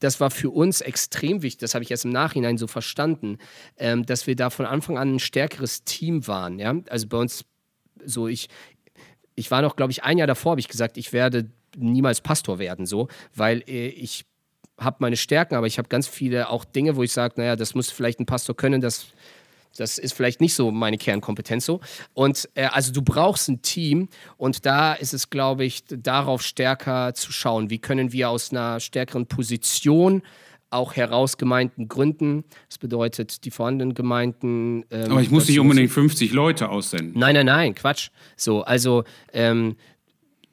das war für uns extrem wichtig, das habe ich erst im Nachhinein so verstanden, ähm, dass wir da von Anfang an ein stärkeres Team waren. Ja? Also bei uns, so ich, ich war noch, glaube ich, ein Jahr davor, habe ich gesagt, ich werde niemals Pastor werden, so, weil äh, ich habe meine Stärken, aber ich habe ganz viele auch Dinge, wo ich sage, naja, das muss vielleicht ein Pastor können, das das ist vielleicht nicht so meine Kernkompetenz so. Und äh, also du brauchst ein Team und da ist es, glaube ich, darauf stärker zu schauen, wie können wir aus einer stärkeren Position auch heraus Gemeinden gründen. Das bedeutet, die vorhandenen Gemeinden. Ähm, Aber ich muss nicht unbedingt 50 Leute aussenden. Nein, nein, nein, Quatsch. So, also ähm,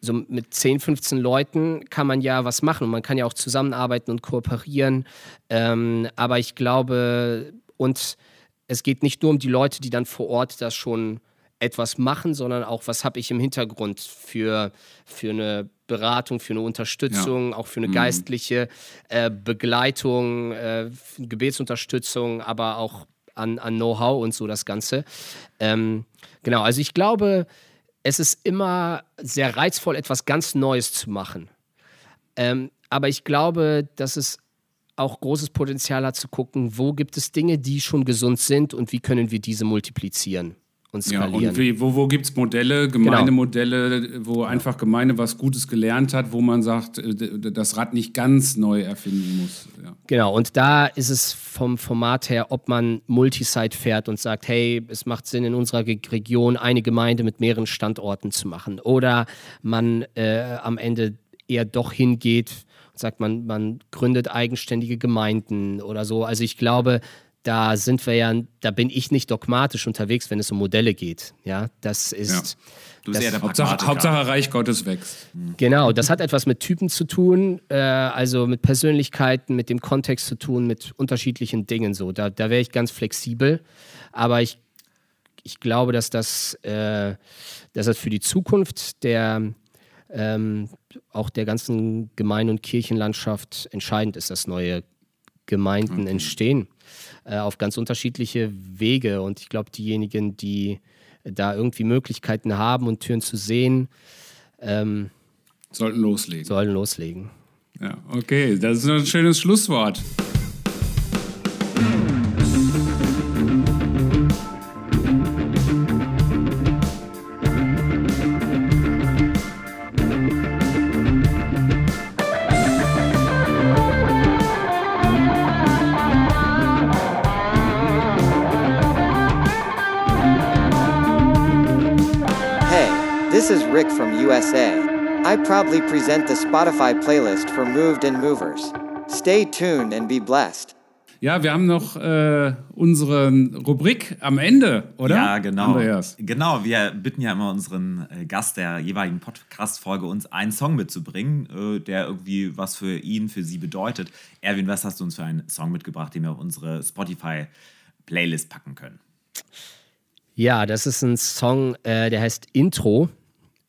so mit 10, 15 Leuten kann man ja was machen und man kann ja auch zusammenarbeiten und kooperieren. Ähm, aber ich glaube, und es geht nicht nur um die Leute, die dann vor Ort das schon etwas machen, sondern auch, was habe ich im Hintergrund für, für eine Beratung, für eine Unterstützung, ja. auch für eine mhm. geistliche äh, Begleitung, äh, Gebetsunterstützung, aber auch an, an Know-how und so das Ganze. Ähm, genau, also ich glaube, es ist immer sehr reizvoll, etwas ganz Neues zu machen. Ähm, aber ich glaube, dass es auch großes Potenzial hat zu gucken, wo gibt es Dinge, die schon gesund sind und wie können wir diese multiplizieren und skalieren. Ja, und wie, wo, wo gibt es Modelle, genau. Gemeindemodelle, genau. wo einfach Gemeinde was Gutes gelernt hat, wo man sagt, äh, das Rad nicht ganz neu erfinden muss. Ja. Genau, und da ist es vom Format her, ob man Multisite fährt und sagt, hey, es macht Sinn, in unserer Region eine Gemeinde mit mehreren Standorten zu machen. Oder man äh, am Ende eher doch hingeht, sagt man, man gründet eigenständige Gemeinden oder so. Also ich glaube, da sind wir ja, da bin ich nicht dogmatisch unterwegs, wenn es um Modelle geht. Ja, das ist. Ja. Du das, der Hauptsache, Hauptsache Reich Gottes wächst. Genau, das hat etwas mit Typen zu tun, äh, also mit Persönlichkeiten, mit dem Kontext zu tun, mit unterschiedlichen Dingen so. Da, da wäre ich ganz flexibel. Aber ich, ich glaube, dass das, äh, dass das für die Zukunft der ähm, auch der ganzen Gemeinde- und Kirchenlandschaft entscheidend ist, dass neue Gemeinden okay. entstehen äh, auf ganz unterschiedliche Wege. Und ich glaube, diejenigen, die da irgendwie Möglichkeiten haben und Türen zu sehen, ähm, sollten loslegen. Sollen loslegen. Ja, okay, das ist ein schönes Schlusswort. USA. I proudly present the Spotify playlist for Moved and Movers. Stay tuned and be blessed. Ja, wir haben noch äh, unsere Rubrik am Ende, oder? Ja, genau. Andreas. Genau, wir bitten ja immer unseren äh, Gast der jeweiligen Podcast-Folge, uns einen Song mitzubringen, äh, der irgendwie was für ihn, für sie bedeutet. Erwin, was hast du uns für einen Song mitgebracht, den wir auf unsere Spotify-Playlist packen können? Ja, das ist ein Song, äh, der heißt Intro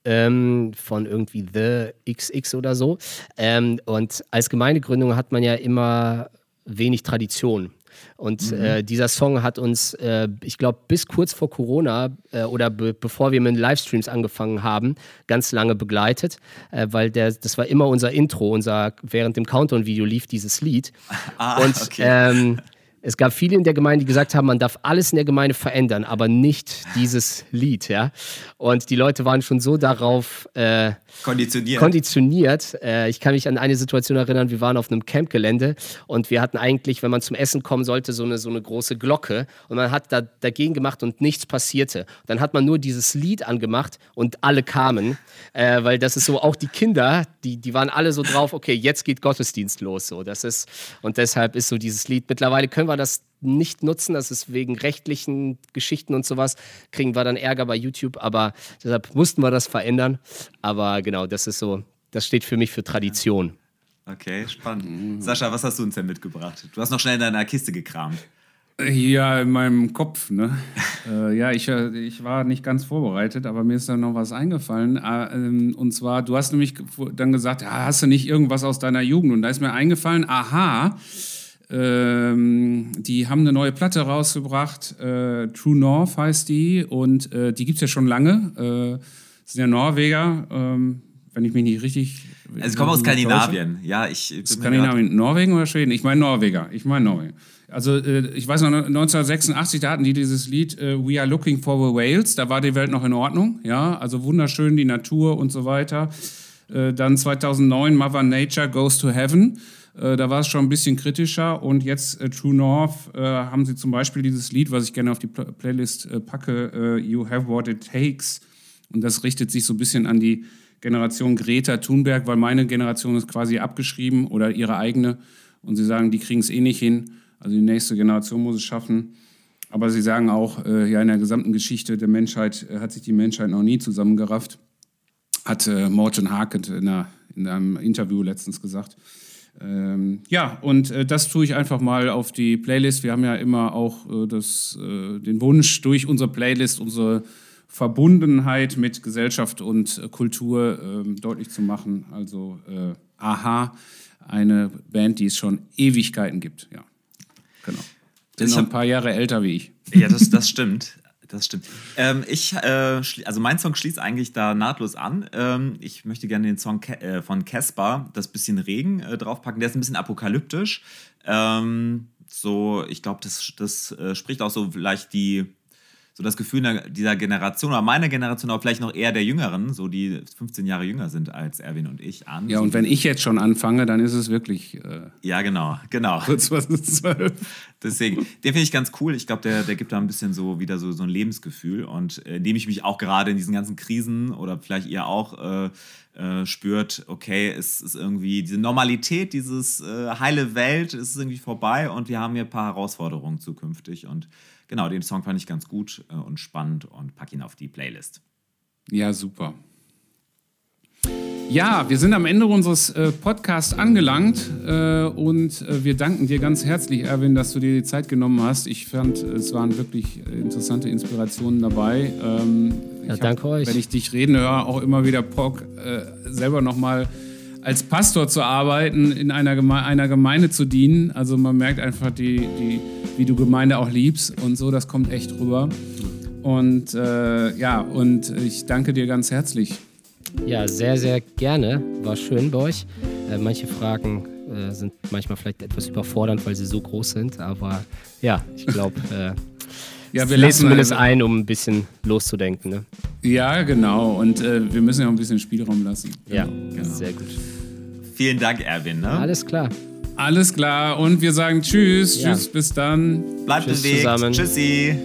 ähm, von irgendwie The XX oder so. Ähm, und als Gemeindegründung hat man ja immer wenig Tradition. Und mhm. äh, dieser Song hat uns, äh, ich glaube, bis kurz vor Corona äh, oder be bevor wir mit Livestreams angefangen haben, ganz lange begleitet, äh, weil der, das war immer unser Intro, unser während dem Countdown-Video lief dieses Lied. Ah, und okay. ähm, es gab viele in der Gemeinde, die gesagt haben, man darf alles in der Gemeinde verändern, aber nicht dieses Lied, ja. Und die Leute waren schon so darauf äh, Konditioniert. konditioniert. Äh, ich kann mich an eine Situation erinnern, wir waren auf einem Campgelände und wir hatten eigentlich, wenn man zum Essen kommen sollte, so eine, so eine große Glocke und man hat da dagegen gemacht und nichts passierte. Dann hat man nur dieses Lied angemacht und alle kamen, äh, weil das ist so, auch die Kinder, die, die waren alle so drauf, okay, jetzt geht Gottesdienst los. So. Das ist, und deshalb ist so dieses Lied, mittlerweile können wir das nicht nutzen, das ist wegen rechtlichen Geschichten und sowas, kriegen wir dann Ärger bei YouTube, aber deshalb mussten wir das verändern. Aber genau, das ist so, das steht für mich für Tradition. Okay, spannend. Sascha, was hast du uns denn mitgebracht? Du hast noch schnell in deiner Kiste gekramt. Ja, in meinem Kopf, ne? äh, ja, ich, äh, ich war nicht ganz vorbereitet, aber mir ist da noch was eingefallen. Äh, ähm, und zwar, du hast nämlich dann gesagt, ja, hast du nicht irgendwas aus deiner Jugend? Und da ist mir eingefallen, aha, ähm, die haben eine neue Platte rausgebracht, äh, True North heißt die, und äh, die gibt es ja schon lange. Äh, sind ja Norweger, ähm, wenn ich mich nicht richtig. Also, ich komme aus Skandinavien. Ja, ich. Skandinavien, Norwegen oder Schweden? Ich meine Norweger. Ich meine Norwegen. Also, äh, ich weiß noch, 1986, da hatten die dieses Lied äh, We Are Looking for the Whales. Da war die Welt noch in Ordnung. Ja, also wunderschön, die Natur und so weiter. Äh, dann 2009 Mother Nature Goes to Heaven. Äh, da war es schon ein bisschen kritischer. Und jetzt äh, True North äh, haben sie zum Beispiel dieses Lied, was ich gerne auf die Pl Playlist äh, packe, äh, You Have What It Takes. Und das richtet sich so ein bisschen an die Generation Greta Thunberg, weil meine Generation ist quasi abgeschrieben oder ihre eigene. Und sie sagen, die kriegen es eh nicht hin. Also die nächste Generation muss es schaffen. Aber sie sagen auch, äh, ja, in der gesamten Geschichte der Menschheit hat sich die Menschheit noch nie zusammengerafft. Hat Morten Harkett in, in einem Interview letztens gesagt. Ähm, ja, und äh, das tue ich einfach mal auf die Playlist. Wir haben ja immer auch äh, das, äh, den Wunsch, durch unsere Playlist unsere Verbundenheit mit Gesellschaft und äh, Kultur ähm, deutlich zu machen. Also, äh, aha, eine Band, die es schon Ewigkeiten gibt. Ja, genau. Sind noch ein paar Jahre älter wie ich. Ja, das, das stimmt. Das stimmt. Ähm, ich, äh, also mein Song schließt eigentlich da nahtlos an. Ähm, ich möchte gerne den Song Ca- äh, von Casper, das bisschen Regen, äh, draufpacken. Der ist ein bisschen apokalyptisch. Ähm, so, ich glaube, das, das äh, spricht auch so vielleicht die, so das Gefühl dieser Generation oder meiner Generation, aber vielleicht noch eher der Jüngeren, so die 15 Jahre jünger sind als Erwin und ich an. Ja, und wenn ich jetzt schon anfange, dann ist es wirklich äh, Ja, genau, genau. kurz was ist zwölf. Deswegen, den finde ich ganz cool. Ich glaube, der, der gibt da ein bisschen so wieder so, so ein Lebensgefühl. Und äh, indem ich mich auch gerade in diesen ganzen Krisen oder vielleicht ihr auch äh, äh, spürt, okay, es ist irgendwie diese Normalität, dieses äh, heile Welt ist irgendwie vorbei und wir haben hier ein paar Herausforderungen zukünftig. Und genau, den Song fand ich ganz gut äh, und spannend und pack ihn auf die Playlist. Ja, super. Ja, wir sind am Ende unseres äh, Podcasts angelangt äh, und äh, wir danken dir ganz herzlich, Erwin, dass du dir die Zeit genommen hast. Ich fand, es waren wirklich äh, interessante Inspirationen dabei. Ähm, Ja, ich danke euch. Wenn ich dich reden höre, auch immer wieder Bock, äh, selber nochmal als Pastor zu arbeiten, in einer, Geme einer Gemeinde zu dienen. Also man merkt einfach, die, die, wie du Gemeinde auch liebst und so, das kommt echt rüber. Und äh, ja, und ich danke dir ganz herzlich. Ja, sehr, sehr gerne. War schön bei euch. Äh, manche Fragen äh, sind manchmal vielleicht etwas überfordernd, weil sie so groß sind. Aber ja, ich glaube, äh, Ja, wir wir lesen zumindest also- ein, um ein bisschen loszudenken. Ne? Ja, genau. Und äh, wir müssen ja auch ein bisschen Spielraum lassen. Ja, Genau. sehr gut. Vielen Dank, Erwin. Ne? Alles klar. Alles klar. Und wir sagen Tschüss. Ja. Tschüss, bis dann. Bleibt Tschüss bewegt. zusammen. Tschüssi.